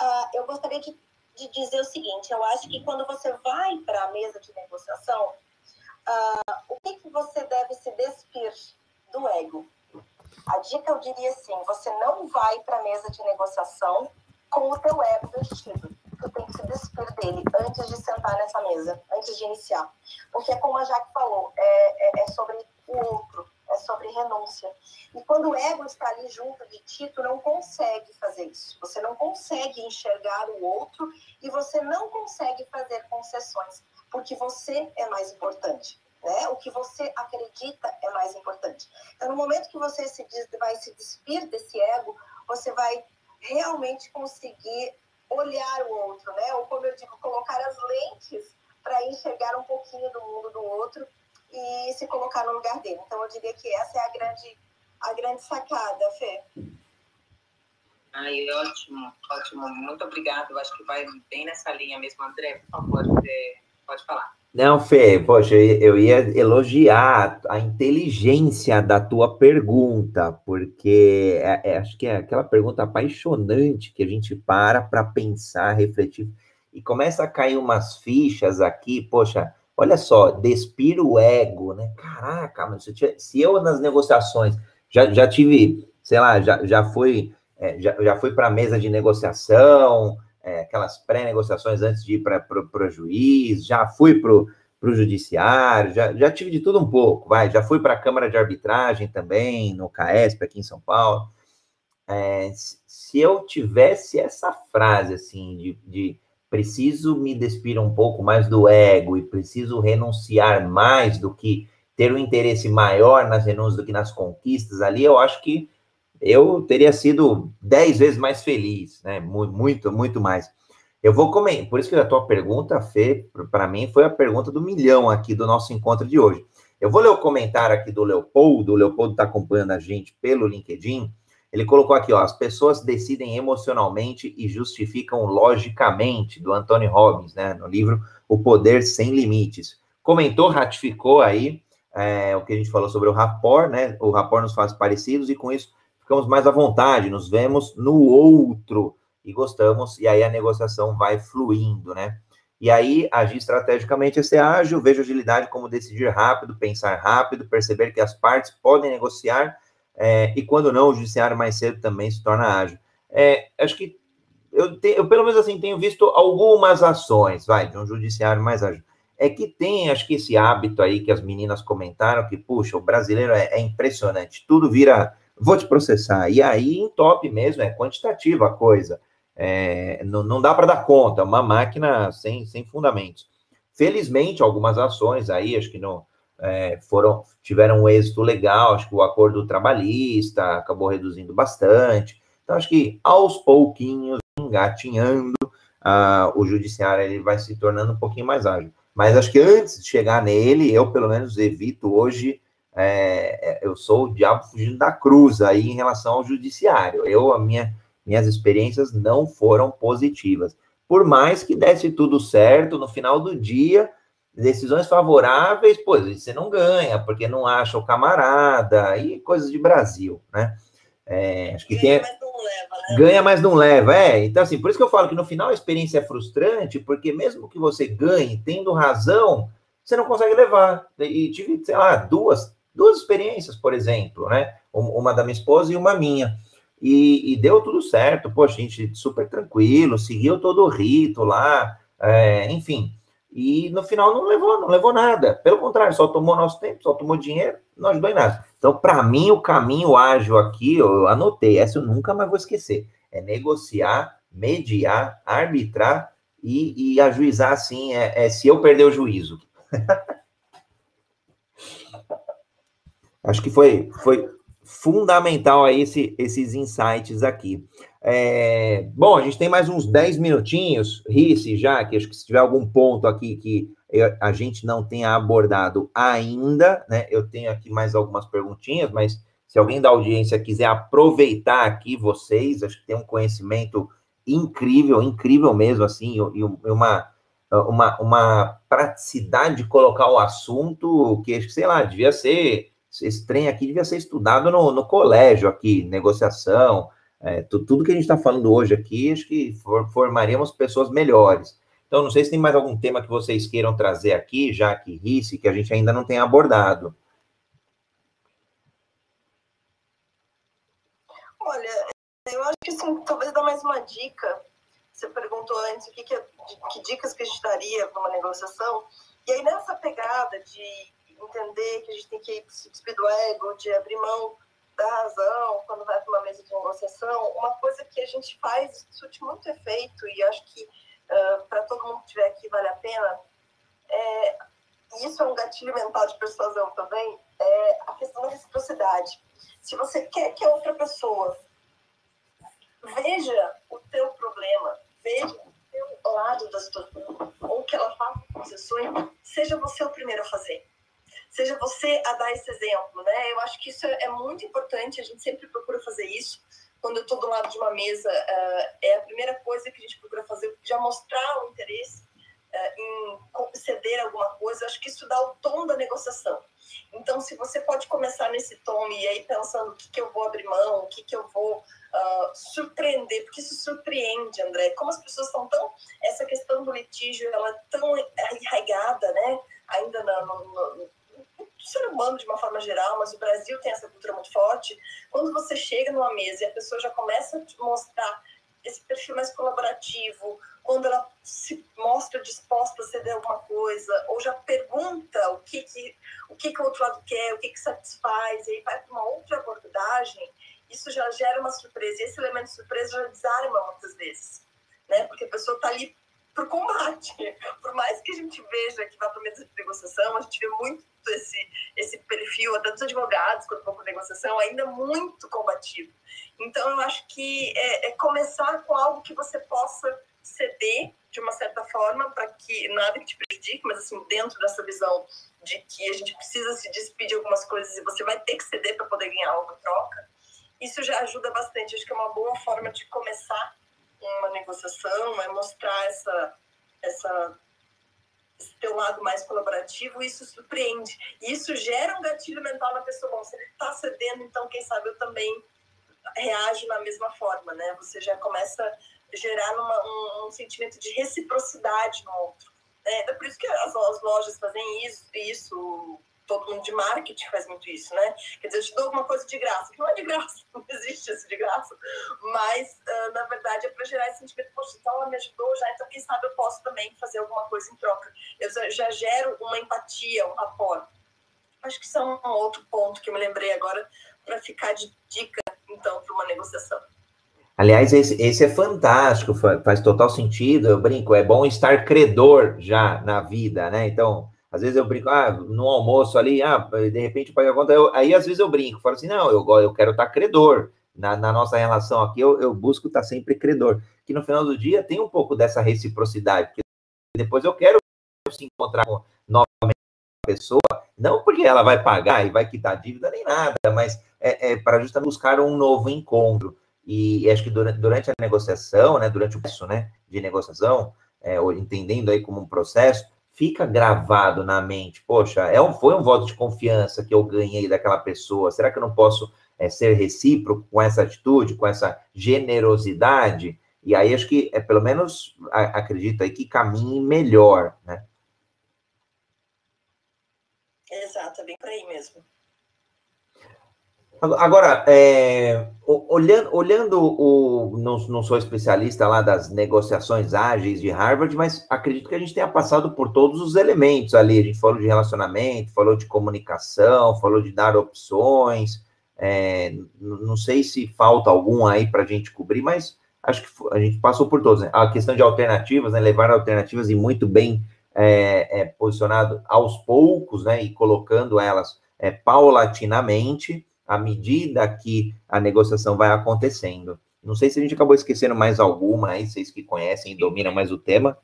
uh, eu gostaria de, de dizer o seguinte: eu acho que quando você vai para a mesa de negociação, uh, o que, que você deve se despir do ego? A dica eu diria assim: você não vai para a mesa de negociação com o teu ego vestido. Tu tem que se despir dele antes de sentar nessa mesa, antes de iniciar. Porque, como a Jaque falou, é, é, é sobre o outro, é sobre renúncia. E quando o ego está ali junto de ti, tu não consegue fazer isso. Você não consegue enxergar o outro e você não consegue fazer concessões, porque você é mais importante. Né? O que você acredita é mais importante. Então, no momento que você se diz, vai se despir desse ego, você vai realmente conseguir olhar o outro, né? Ou como eu digo, colocar as lentes para enxergar um pouquinho do mundo do outro e se colocar no lugar dele. Então, eu diria que essa é a grande, a grande sacada, Fê. Ai, ótimo, ótimo. Muito obrigada. Eu acho que vai bem nessa linha mesmo. André, por favor, pode falar. Não, Fê, poxa, eu ia elogiar a inteligência da tua pergunta, porque é, é, acho que é aquela pergunta apaixonante que a gente para para pensar, refletir, e começa a cair umas fichas aqui, poxa, olha só, despir o ego, né? Caraca, mas se eu nas negociações já, já tive, sei lá, já, já foi é, já, já fui para a mesa de negociação, é, aquelas pré-negociações antes de ir para o juiz, já fui para o judiciário, já, já tive de tudo um pouco, vai, já fui para a Câmara de Arbitragem também, no CAESP, aqui em São Paulo. É, se eu tivesse essa frase, assim, de, de preciso me despir um pouco mais do ego e preciso renunciar mais do que ter um interesse maior nas renúncias do que nas conquistas ali, eu acho que eu teria sido dez vezes mais feliz, né? Muito, muito mais. Eu vou comentar, por isso que a tua pergunta, Fê, para mim foi a pergunta do milhão aqui do nosso encontro de hoje. Eu vou ler o comentário aqui do Leopoldo, o Leopoldo está acompanhando a gente pelo LinkedIn. Ele colocou aqui, ó, as pessoas decidem emocionalmente e justificam logicamente, do Anthony Robbins, né, no livro O Poder Sem Limites. Comentou, ratificou aí é, o que a gente falou sobre o rapport, né, o rapport nos faz parecidos e com isso ficamos mais à vontade, nos vemos no outro e gostamos, e aí a negociação vai fluindo, né? E aí, agir estrategicamente é ser ágil, vejo agilidade como decidir rápido, pensar rápido, perceber que as partes podem negociar, é, e quando não, o judiciário mais cedo também se torna ágil. É, acho que eu, te, eu, pelo menos assim, tenho visto algumas ações, vai, de um judiciário mais ágil. É que tem, acho que esse hábito aí que as meninas comentaram, que, puxa, o brasileiro é, é impressionante, tudo vira vou te processar. E aí, em top mesmo, é quantitativa a coisa. É, não, não dá para dar conta, é uma máquina sem, sem fundamentos. Felizmente, algumas ações aí, acho que não é, foram tiveram um êxito legal, acho que o acordo trabalhista acabou reduzindo bastante. Então, acho que aos pouquinhos, engatinhando, uh, o judiciário ele vai se tornando um pouquinho mais ágil. Mas acho que antes de chegar nele, eu pelo menos evito hoje é, é, eu sou o diabo fugindo da cruz aí em relação ao judiciário. Eu, a minha, minhas experiências não foram positivas. Por mais que desse tudo certo, no final do dia, decisões favoráveis, pois você não ganha, porque não acha o camarada, e coisas de Brasil, né? É, acho que ganha, tem... mas não leva, né? Ganha, mas não leva, é. Então, assim, por isso que eu falo que no final a experiência é frustrante, porque mesmo que você ganhe tendo razão, você não consegue levar. E tive, sei lá, duas, duas experiências, por exemplo, né? Uma da minha esposa e uma minha. E, e deu tudo certo, poxa, a gente super tranquilo, seguiu todo o rito lá, é, enfim. E no final não levou, não levou nada. Pelo contrário, só tomou nosso tempo, só tomou dinheiro, não ajudou em nada. Então, para mim, o caminho ágil aqui, eu anotei, essa eu nunca mais vou esquecer. É negociar, mediar, arbitrar e, e ajuizar assim, é, é se eu perder o juízo. Acho que foi, foi fundamental aí esse, esses insights aqui. É, bom, a gente tem mais uns 10 minutinhos, Risse, já, que acho que se tiver algum ponto aqui que a gente não tenha abordado ainda, né? Eu tenho aqui mais algumas perguntinhas, mas se alguém da audiência quiser aproveitar aqui vocês, acho que tem um conhecimento incrível, incrível mesmo, assim, e uma, uma, uma praticidade de colocar o assunto que, sei lá, devia ser esse trem aqui devia ser estudado no, no colégio aqui, negociação, é, tudo que a gente está falando hoje aqui, acho que for, formaríamos pessoas melhores. Então, não sei se tem mais algum tema que vocês queiram trazer aqui, já que Risse, que a gente ainda não tem abordado. Olha, eu acho que assim, talvez dar mais uma dica. Você perguntou antes o que, que, que dicas que a gente daria para uma negociação. E aí, nessa pegada de entender que a gente tem que se despir do ego, de abrir mão da razão quando vai para uma mesa de negociação, uma coisa que a gente faz, surte muito efeito, e acho que uh, para todo mundo que estiver aqui vale a pena, é, isso é um gatilho mental de persuasão também, é a questão da reciprocidade. Se você quer que a outra pessoa veja o teu problema, veja o teu lado da situação, ou que ela faça concessões, seja você o primeiro a fazer seja você a dar esse exemplo, né? Eu acho que isso é muito importante, a gente sempre procura fazer isso. Quando eu estou do lado de uma mesa, uh, é a primeira coisa que a gente procura fazer, já mostrar o interesse uh, em conceder alguma coisa. Eu acho que isso dá o tom da negociação. Então, se você pode começar nesse tom e aí pensando o que, que eu vou abrir mão, o que, que eu vou uh, surpreender, porque isso surpreende, André. Como as pessoas estão tão. Essa questão do litígio, ela é tão arraigada, né? Ainda no, no ser humano de uma forma geral, mas o Brasil tem essa cultura muito forte. Quando você chega numa mesa e a pessoa já começa a te mostrar esse perfil mais colaborativo, quando ela se mostra disposta a ceder alguma coisa, ou já pergunta o que, que, o, que, que o outro lado quer, o que, que satisfaz, e aí vai para uma outra abordagem, isso já gera uma surpresa. E esse elemento de surpresa já desarma muitas vezes, né? Porque a pessoa está ali por combate. Por mais que a gente veja que vai para mesa de negociação, a gente vê muito esse, esse perfil, até dos advogados, quando vão para negociação, ainda muito combativo. Então, eu acho que é, é começar com algo que você possa ceder de uma certa forma para que nada que te prejudique, mas assim, dentro dessa visão de que a gente precisa se despedir de algumas coisas e você vai ter que ceder para poder ganhar algo troca, isso já ajuda bastante. Acho que é uma boa forma de começar uma negociação, é mostrar essa, essa, esse teu lado mais colaborativo, isso surpreende. E isso gera um gatilho mental na pessoa. Bom, se ele está cedendo, então quem sabe eu também reajo na mesma forma, né? Você já começa a gerar uma, um, um, sentimento de reciprocidade no outro. Né? É por isso que as, as lojas fazem isso, isso todo mundo de marketing faz muito isso, né? Quer dizer, eu te dou alguma coisa de graça, que não é de graça, não existe isso de graça, mas uh, na verdade é para gerar esse sentimento, poxa, então ela me ajudou já, então quem sabe eu posso também fazer alguma coisa em troca. Eu já gero uma empatia, um rapport. Acho que isso é um outro ponto que eu me lembrei agora para ficar de dica, então, para uma negociação. Aliás, esse, esse é fantástico, faz total sentido. Eu brinco, é bom estar credor já na vida, né? Então, às vezes eu brinco, ah, no almoço ali, ah, de repente paga a conta. Eu, aí às vezes eu brinco, falo assim, não, eu, eu quero estar credor. Na, na nossa relação aqui, eu, eu busco estar sempre credor. Que no final do dia tem um pouco dessa reciprocidade, porque depois eu quero se encontrar com novamente a pessoa, não porque ela vai pagar e vai quitar dívida nem nada, mas é, é para justamente buscar um novo encontro. E, e acho que durante, durante, a negociação, né, durante o processo né, de negociação, é, entendendo aí como um processo, fica gravado na mente, poxa, é um, foi um voto de confiança que eu ganhei daquela pessoa, será que eu não posso é, ser recíproco com essa atitude, com essa generosidade? E aí acho que, é, pelo menos, a, acredito aí que caminhe melhor, né? Exato, é bem por aí mesmo. Agora, é, olhando, olhando o. Não, não sou especialista lá das negociações ágeis de Harvard, mas acredito que a gente tenha passado por todos os elementos ali. A gente falou de relacionamento, falou de comunicação, falou de dar opções. É, não sei se falta algum aí para a gente cobrir, mas acho que a gente passou por todos. Né? A questão de alternativas, né? levar alternativas e muito bem é, é, posicionado aos poucos, né? E colocando elas é, paulatinamente à medida que a negociação vai acontecendo. Não sei se a gente acabou esquecendo mais alguma aí, vocês que conhecem e dominam mais o tema.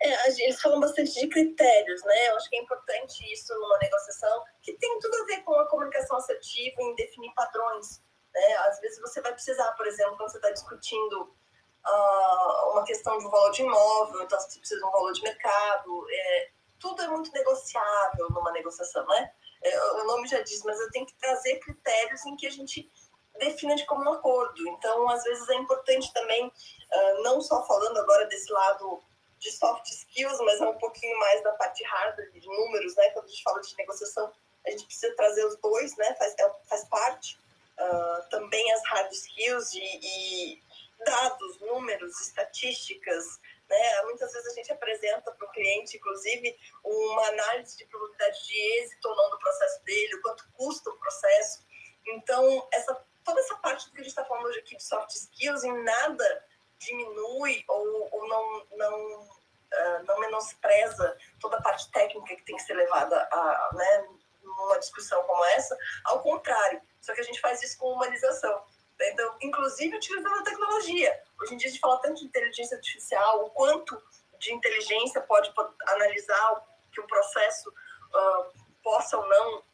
É, eles falam bastante de critérios, né? Eu acho que é importante isso numa negociação, que tem tudo a ver com a comunicação assertiva em definir padrões. Né? Às vezes você vai precisar, por exemplo, quando você está discutindo uh, uma questão de um valor de imóvel, então você precisa de um valor de mercado, é, tudo é muito negociável numa negociação, né? É, o nome já diz, mas eu tenho que trazer critérios em que a gente defina de comum acordo. Então, às vezes é importante também, uh, não só falando agora desse lado de soft skills, mas é um pouquinho mais da parte hard, de números, né? Quando a gente fala de negociação, a gente precisa trazer os dois, né? Faz, é, faz parte. Uh, também as hard skills e, e dados, números, estatísticas, né? Muitas vezes a gente apresenta para o cliente, inclusive, uma análise de probabilidade de êxito ou não do processo dele, o quanto custa o processo. Então, essa, toda essa parte do que a gente está falando hoje aqui de soft skills, em nada diminui ou, ou não, não, uh, não menospreza toda a parte técnica que tem que ser levada a, né, numa discussão como essa. Ao contrário, só que a gente faz isso com humanização. Então, inclusive utilizando a tecnologia. Hoje em dia a gente fala tanto de inteligência artificial, o quanto de inteligência pode, analisar que um processo uh, possa ou não uh,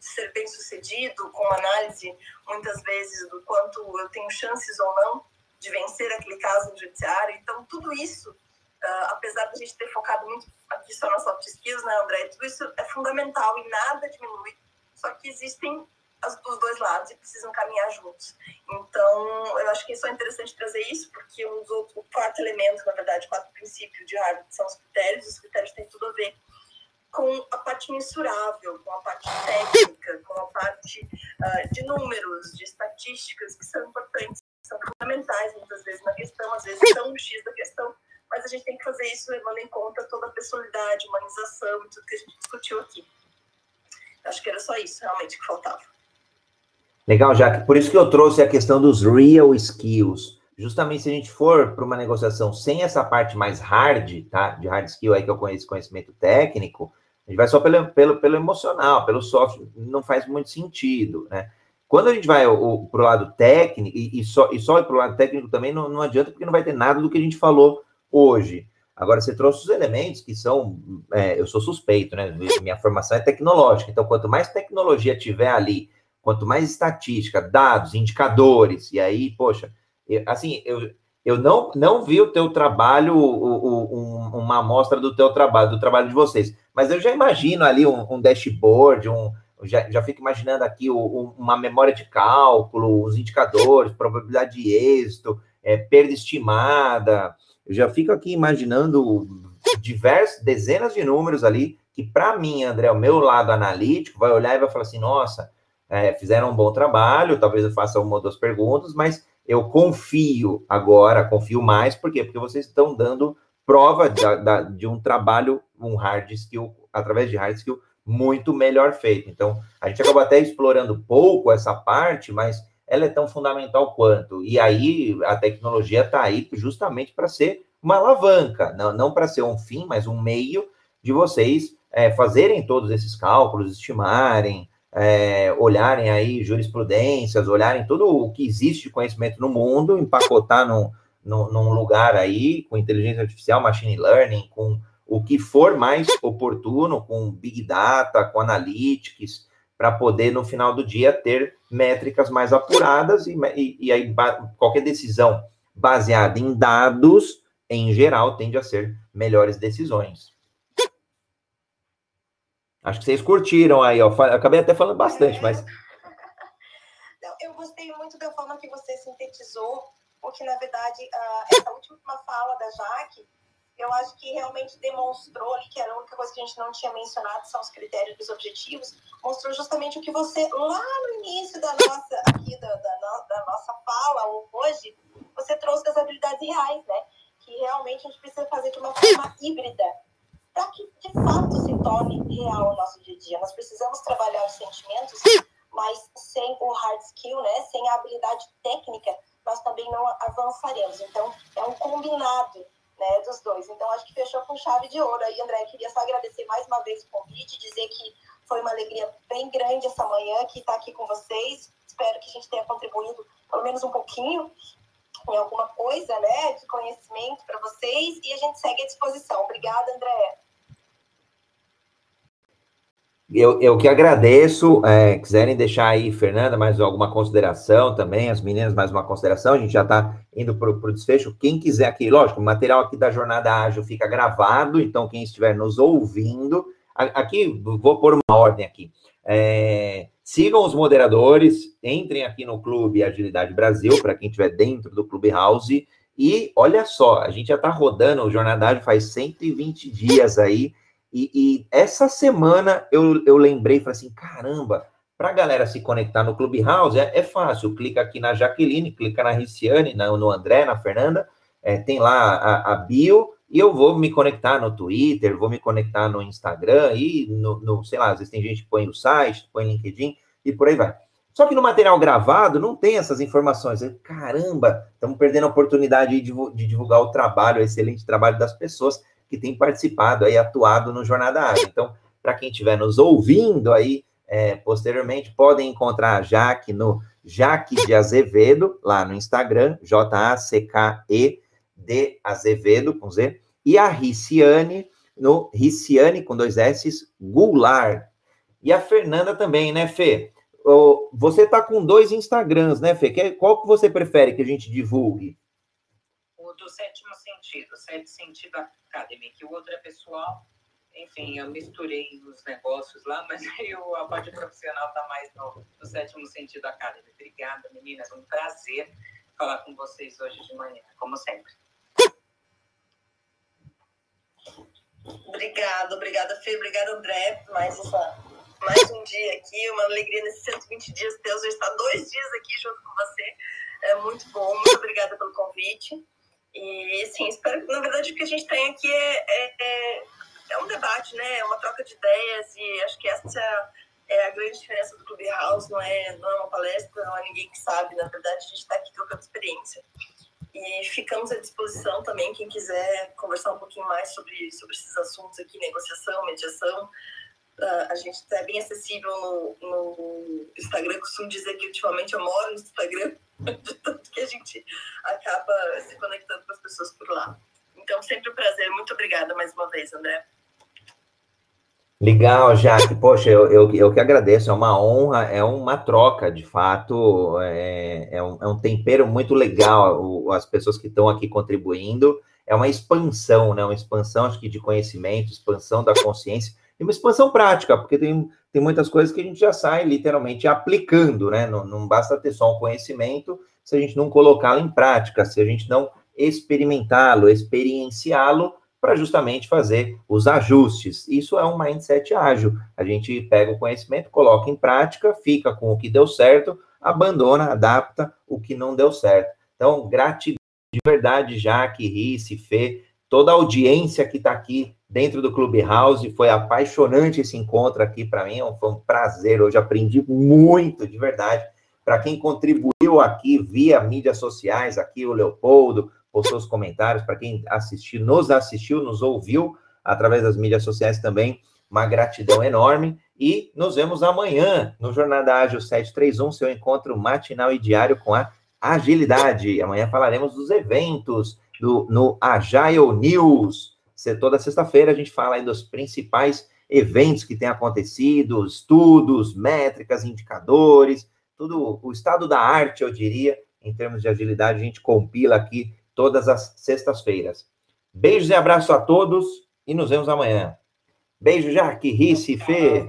ser bem sucedido, com análise muitas vezes do quanto eu tenho chances ou não de vencer aquele caso no judiciário. Então, tudo isso, uh, apesar de a gente ter focado muito aqui só nas soft skills, né, André? Tudo isso é fundamental e nada diminui. Só que existem dos dois lados e precisam caminhar juntos. Então, eu acho que isso é interessante trazer isso, porque um outros, o quarto elemento, na verdade, o quarto princípio de Harvard são os critérios, os critérios têm tudo a ver com a parte mensurável, com a parte técnica, com a parte uh, de números, de estatísticas, que são importantes, são fundamentais muitas vezes na questão, às vezes são o X da questão, mas a gente tem que fazer isso levando em conta toda a personalidade, humanização e tudo que a gente discutiu aqui. Acho que era só isso realmente que faltava. Legal, Jaque. Por isso que eu trouxe a questão dos real skills. Justamente se a gente for para uma negociação sem essa parte mais hard, tá? De hard skill aí que eu conheço, conhecimento técnico, a gente vai só pelo, pelo, pelo emocional, pelo soft, não faz muito sentido, né? Quando a gente vai para o lado técnico, e, e, só, e só para o lado técnico também não, não adianta, porque não vai ter nada do que a gente falou hoje. Agora, você trouxe os elementos que são. É, eu sou suspeito, né? Minha formação é tecnológica. Então, quanto mais tecnologia tiver ali, quanto mais estatística, dados, indicadores, e aí, poxa, eu, assim, eu, eu não, não vi o teu trabalho, o, o, um, uma amostra do teu trabalho, do trabalho de vocês, mas eu já imagino ali um, um dashboard, um, já, já fico imaginando aqui o, uma memória de cálculo, os indicadores, probabilidade de êxito, é, perda estimada, eu já fico aqui imaginando diversas, dezenas de números ali, que para mim, André, o meu lado analítico, vai olhar e vai falar assim, nossa, é, fizeram um bom trabalho, talvez eu faça uma ou duas perguntas, mas eu confio agora, confio mais, por quê? Porque vocês estão dando prova da, de um trabalho, um hard skill, através de hard skill, muito melhor feito. Então, a gente acabou até explorando pouco essa parte, mas ela é tão fundamental quanto. E aí a tecnologia está aí justamente para ser uma alavanca, não, não para ser um fim, mas um meio de vocês é, fazerem todos esses cálculos, estimarem, é, olharem aí jurisprudências, olharem tudo o que existe de conhecimento no mundo, empacotar num, num, lugar aí com inteligência artificial, machine learning, com o que for mais oportuno, com big data, com analytics, para poder, no final do dia, ter métricas mais apuradas e, e, e aí qualquer decisão baseada em dados, em geral, tende a ser melhores decisões. Acho que vocês curtiram aí, ó. Acabei até falando bastante, mas. Não, eu gostei muito da forma que você sintetizou, porque, na verdade, uh, essa última fala da Jaque eu acho que realmente demonstrou ali que era a única coisa que a gente não tinha mencionado são os critérios dos objetivos, mostrou justamente o que você, lá no início da nossa, aqui da, da, da nossa fala hoje, você trouxe das habilidades reais, né? Que realmente a gente precisa fazer de uma forma híbrida, para que de fato se torne real o nosso dia a dia. Nós precisamos trabalhar os sentimentos, mas sem o hard skill, né? Sem a habilidade técnica, nós também não avançaremos. Então, é um combinado né, dos dois. Então, acho que fechou com chave de ouro. Aí, André, queria só agradecer mais uma vez o convite, dizer que foi uma alegria bem grande essa manhã que está aqui com vocês. Espero que a gente tenha contribuído pelo menos um pouquinho em alguma coisa, né, de conhecimento para vocês e a gente segue à disposição. Obrigada, André. Eu, eu que agradeço. É, quiserem deixar aí, Fernanda, mais alguma consideração também, as meninas, mais uma consideração. A gente já está indo para o desfecho. Quem quiser aqui, lógico, o material aqui da Jornada Ágil fica gravado, então quem estiver nos ouvindo, aqui, vou pôr uma ordem aqui. É, sigam os moderadores, entrem aqui no Clube Agilidade Brasil, para quem estiver dentro do Clube House. E olha só, a gente já está rodando o Jornada Ágil faz 120 dias aí. E, e, essa semana eu, eu lembrei, falei assim, caramba, para a galera se conectar no Clubhouse é, é fácil, clica aqui na Jaqueline, clica na Riciane, na, no André, na Fernanda, é, tem lá a, a, bio, e eu vou me conectar no Twitter, vou me conectar no Instagram, e no, no, sei lá, às vezes tem gente que põe o site, põe LinkedIn, e por aí vai. Só que no material gravado não tem essas informações. Caramba, estamos perdendo a oportunidade de divulgar o trabalho, o excelente trabalho das pessoas que tem participado aí, atuado no Jornada Ágil. Então, para quem estiver nos ouvindo aí, é, posteriormente, podem encontrar a Jaque no Jaque de Azevedo, lá no Instagram, J-A-C-K-E de Azevedo, com Z, e a Riciane, no Riciane, com dois S, Goulart. E a Fernanda também, né, Fê? Você está com dois Instagrams, né, Fê? Qual que você prefere que a gente divulgue? O do sétimo sentido, sétimo sentido Academy, que o outro é pessoal. Enfim, eu misturei os negócios lá, mas aí a parte profissional está mais no, no sétimo sentido Academy. Obrigada, meninas. Um prazer falar com vocês hoje de manhã, como sempre. Obrigada, obrigada, Fê, obrigada, André, mais, essa, mais um dia aqui, uma alegria nesses 120 dias teus, eu estar dois dias aqui junto com você, é muito bom, muito obrigada pelo convite. E, sim, espero na verdade, o que a gente tem aqui é, é, é, é um debate, né? É uma troca de ideias e acho que essa é a grande diferença do Clubhouse, não é, não é uma palestra, não é ninguém que sabe, na verdade, a gente está aqui trocando experiência. E ficamos à disposição também, quem quiser conversar um pouquinho mais sobre, sobre esses assuntos aqui, negociação, mediação, Uh, a gente está bem acessível no, no Instagram. Costumo dizer que ultimamente eu moro no Instagram, de tanto que a gente acaba se conectando com as pessoas por lá. Então, sempre um prazer. Muito obrigada mais uma vez, André. Legal, Jaque. Poxa, eu, eu, eu que agradeço. É uma honra, é uma troca, de fato. É, é, um, é um tempero muito legal. O, as pessoas que estão aqui contribuindo. É uma expansão, né? Uma expansão, acho que, de conhecimento, expansão da consciência e uma expansão prática, porque tem, tem muitas coisas que a gente já sai literalmente aplicando, né? Não, não basta ter só um conhecimento se a gente não colocá-lo em prática, se a gente não experimentá-lo, experienciá-lo, para justamente fazer os ajustes. Isso é um mindset ágil. A gente pega o conhecimento, coloca em prática, fica com o que deu certo, abandona, adapta o que não deu certo. Então, gratidão de verdade, Jaque, Rice, Fê, toda a audiência que está aqui dentro do Clubhouse. Foi apaixonante esse encontro aqui para mim, foi um prazer. Hoje aprendi muito, de verdade. Para quem contribuiu aqui via mídias sociais, aqui o Leopoldo postou os comentários. Para quem assistiu, nos assistiu, nos ouviu através das mídias sociais também, uma gratidão enorme. E nos vemos amanhã no Jornada Ágil 731, seu encontro matinal e diário com a agilidade. Amanhã falaremos dos eventos do, no Agile News toda sexta-feira a gente fala aí dos principais eventos que têm acontecido, estudos, métricas, indicadores, tudo o estado da arte, eu diria, em termos de agilidade, a gente compila aqui todas as sextas-feiras. Beijos e abraço a todos e nos vemos amanhã. Beijo, Jaque, Rice, Fê.